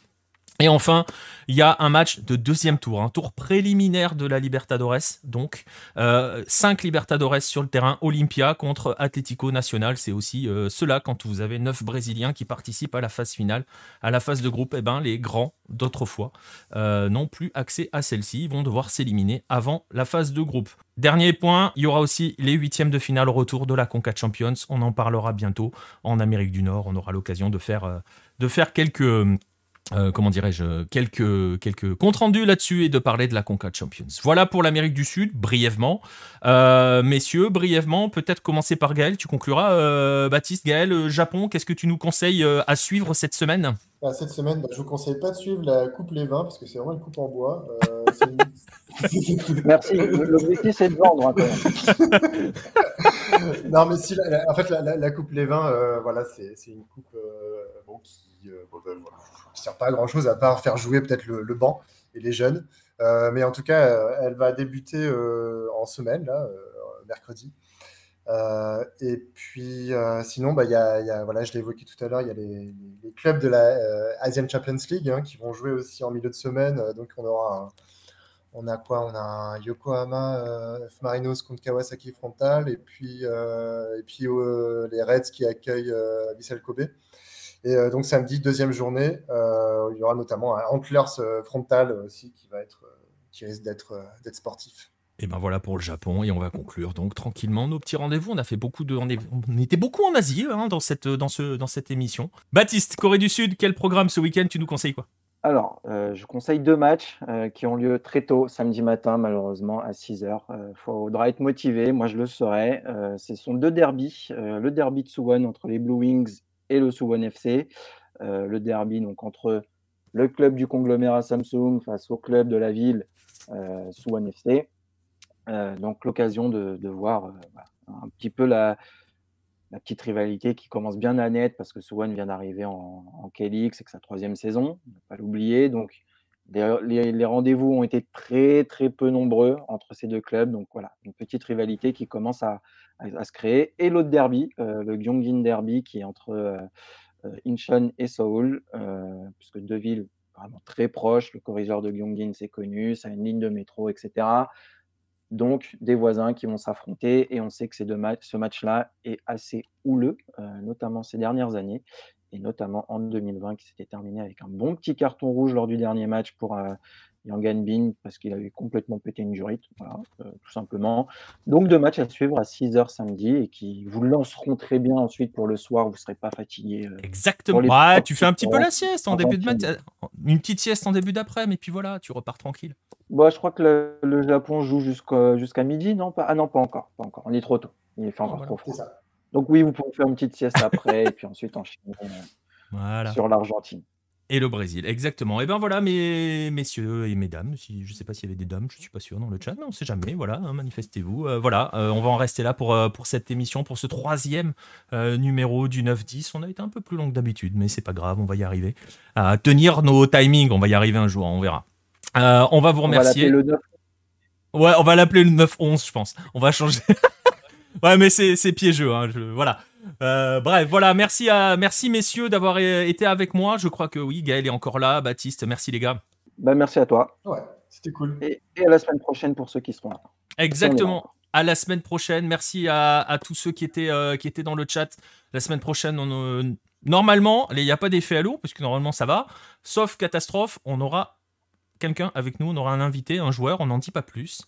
Et enfin, il y a un match de deuxième tour, un tour préliminaire de la Libertadores. Donc, euh, 5 Libertadores sur le terrain, Olympia contre Atlético Nacional. C'est aussi euh, cela quand vous avez 9 Brésiliens qui participent à la phase finale. À la phase de groupe, eh ben, les grands d'autrefois euh, n'ont plus accès à celle-ci. Ils vont devoir s'éliminer avant la phase de groupe. Dernier point, il y aura aussi les huitièmes de finale retour de la Conca Champions. On en parlera bientôt en Amérique du Nord. On aura l'occasion de faire, euh, de faire quelques euh, comment dirais-je, quelques, quelques comptes rendus là-dessus et de parler de la Conca Champions. Voilà pour l'Amérique du Sud, brièvement. Euh, messieurs, brièvement, peut-être commencer par Gaël, tu concluras. Euh, Baptiste, Gaël, Japon, qu'est-ce que tu nous conseilles à suivre cette semaine? Bah, Cette semaine, bah, je ne vous conseille pas de suivre la Coupe Les Vins parce que c'est vraiment une coupe en bois. Merci, l'objectif c'est de vendre. non, mais si, en fait, la, Coupe Les Vins, voilà, c'est une coupe qui euh, ben, ne sert pas à grand chose à part faire jouer peut-être le, banc et les jeunes. Euh, mais en tout cas, euh, elle va débuter en semaine, là, mercredi. et puis, sinon, bah, y a, voilà, je l'ai évoqué tout à l'heure, il y a les, clubs de la Asian Champions League hein, qui vont jouer aussi en milieu de semaine. donc, on aura on a quoi? On a Yokohama F Marinos contre Kawasaki Frontal et puis, et puis les Reds qui accueillent Vissel Kobe. Et euh, donc samedi, deuxième journée, euh, il y aura notamment un Antlers euh, frontal aussi qui va être, qui risque d'être d'être sportif. Et ben voilà pour le Japon et on va conclure donc tranquillement nos petits rendez-vous. On a fait beaucoup de, on, était beaucoup en Asie hein, dans cette dans ce dans cette émission. Baptiste, Corée du Sud, quel programme ce week-end? Tu nous conseilles quoi? Alors, je conseille deux matchs qui ont lieu très tôt, samedi matin, malheureusement, à 6 h Il faudra être motivé, moi je le serai. ce sont deux derbies. le derby de Suwon entre les Blue Wings et le Suwon FC. Euh, le derby donc entre le club du conglomérat Samsung face au club de la ville euh, Suwon FC. Euh, donc l'occasion de, voir un petit peu la, petite rivalité qui commence bien à naître parce que Suwon vient d'arriver en, en KLX, c'est que sa troisième saison, ne pas l'oublier. Donc les, rendez-vous ont été très très peu nombreux entre ces deux clubs. Donc voilà, une petite rivalité qui commence à, se créer. Et l'autre derby, euh, le Gyeonggi Derby, qui est entre euh, euh, Incheon et Seoul, puisque deux villes vraiment très proches. Le corridor de Gyeonggi, c'est connu, ça a une ligne de métro, etc. Donc des voisins qui vont s'affronter et on sait que ces deux matchs, ce match-là est assez houleux, notamment ces dernières années et notamment en 2020 qui s'était terminé avec un bon petit carton rouge lors du dernier match pour Yang Bin parce qu'il avait complètement pété une jurite, voilà, euh, tout simplement. Donc deux matchs à suivre à 6h samedi et qui vous lanceront très bien ensuite pour le soir, vous ne serez pas fatigué. Euh, Exactement. tu fais un petit peu la sieste en début de match, une petite sieste en début d'après, mais puis voilà, tu repars tranquille. Bon, bah, je crois que le, Japon joue jusqu'à midi, non pas, Ah non, pas encore, pas encore. On est trop tôt. Il fait encore trop froid. Donc oui, vous pouvez faire une petite sieste après et puis ensuite enchaîner voilà. sur l'Argentine. Et le Brésil, exactement. Et ben voilà, mes messieurs et mesdames, si, je ne sais pas s'il y avait des dames, je ne suis pas sûr dans le chat, mais on ne sait jamais, voilà, hein, manifestez-vous. Euh, voilà, euh, on va en rester là pour, euh, pour cette émission, pour ce troisième numéro du 9-10. On a été un peu plus long que d'habitude, mais c'est pas grave, on va y arriver. À tenir nos timings, on va y arriver un jour, on verra. on va vous remercier. On va le Ouais, on va l'appeler le 9-11, je pense. On va changer. ouais, mais c'est piégeux, hein, voilà. Euh, bref, voilà, merci, à, merci messieurs d'avoir été avec moi. Je crois que oui, Gaël est encore là. Baptiste, merci les gars. Bah, merci à toi. Ouais, c'était cool. Et, à la semaine prochaine pour ceux qui seront là. Exactement. À la semaine prochaine. Merci à, tous ceux qui étaient, euh, qui étaient dans le chat. La semaine prochaine, on, euh, normalement, il n'y a pas d'effet à l'eau, parce que normalement ça va. Sauf catastrophe, on aura quelqu'un avec nous, on aura un invité, un joueur, on n'en dit pas plus.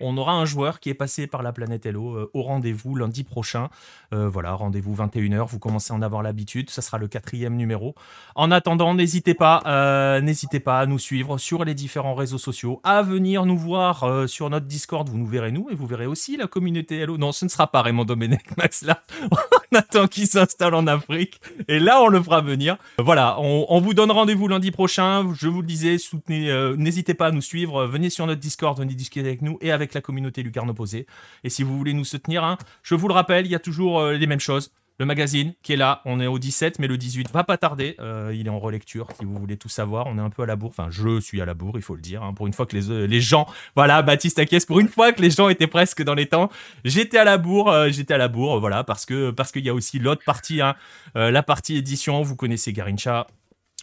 On aura un joueur qui est passé par la planète Hello euh, au rendez-vous lundi prochain. Euh, voilà, rendez-vous 21h. Vous commencez à en avoir l'habitude. Ça sera le quatrième numéro. En attendant, n'hésitez pas, euh, pas à nous suivre sur les différents réseaux sociaux, à venir nous voir sur notre Discord. Vous nous verrez nous et vous verrez aussi la communauté Hello. Non, ce ne sera pas Raymond Domenech Max là. on attend qu'il s'installe en Afrique et là on le fera venir. Voilà, on, vous donne rendez-vous lundi prochain. Je vous le disais, soutenez, n'hésitez pas à nous suivre. Venez sur notre Discord, venez discuter avec nous et avec la communauté Lucarne opposée. Et si vous voulez nous soutenir, hein, je vous le rappelle, il y a toujours euh, les mêmes choses. Le magazine qui est là, on est au 17, mais le 18 va pas tarder. Euh, il est en relecture, si vous voulez tout savoir. On est un peu à la bourre. Enfin, je suis à la bourre, il faut le dire. Hein. Pour une fois que les, euh, les gens, voilà, Baptiste Acquies, pour une fois que les gens étaient presque dans les temps, j'étais à la bourre, j'étais à la bourre, voilà, parce que parce qu'il y a aussi l'autre partie, hein, la partie édition. Vous connaissez Garincha,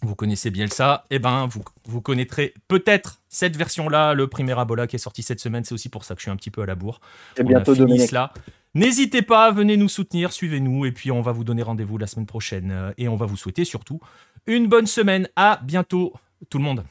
vous connaissez bien ça, eh ben vous, vous connaîtrez peut-être cette version-là, le premier Abola qui est sorti cette semaine. C'est aussi pour ça que je suis un petit peu à la bourre. Et bientôt là. N'hésitez pas, venez nous soutenir, suivez-nous, et puis on va vous donner rendez-vous la semaine prochaine. Euh, et on va vous souhaiter surtout une bonne semaine. À bientôt, tout le monde.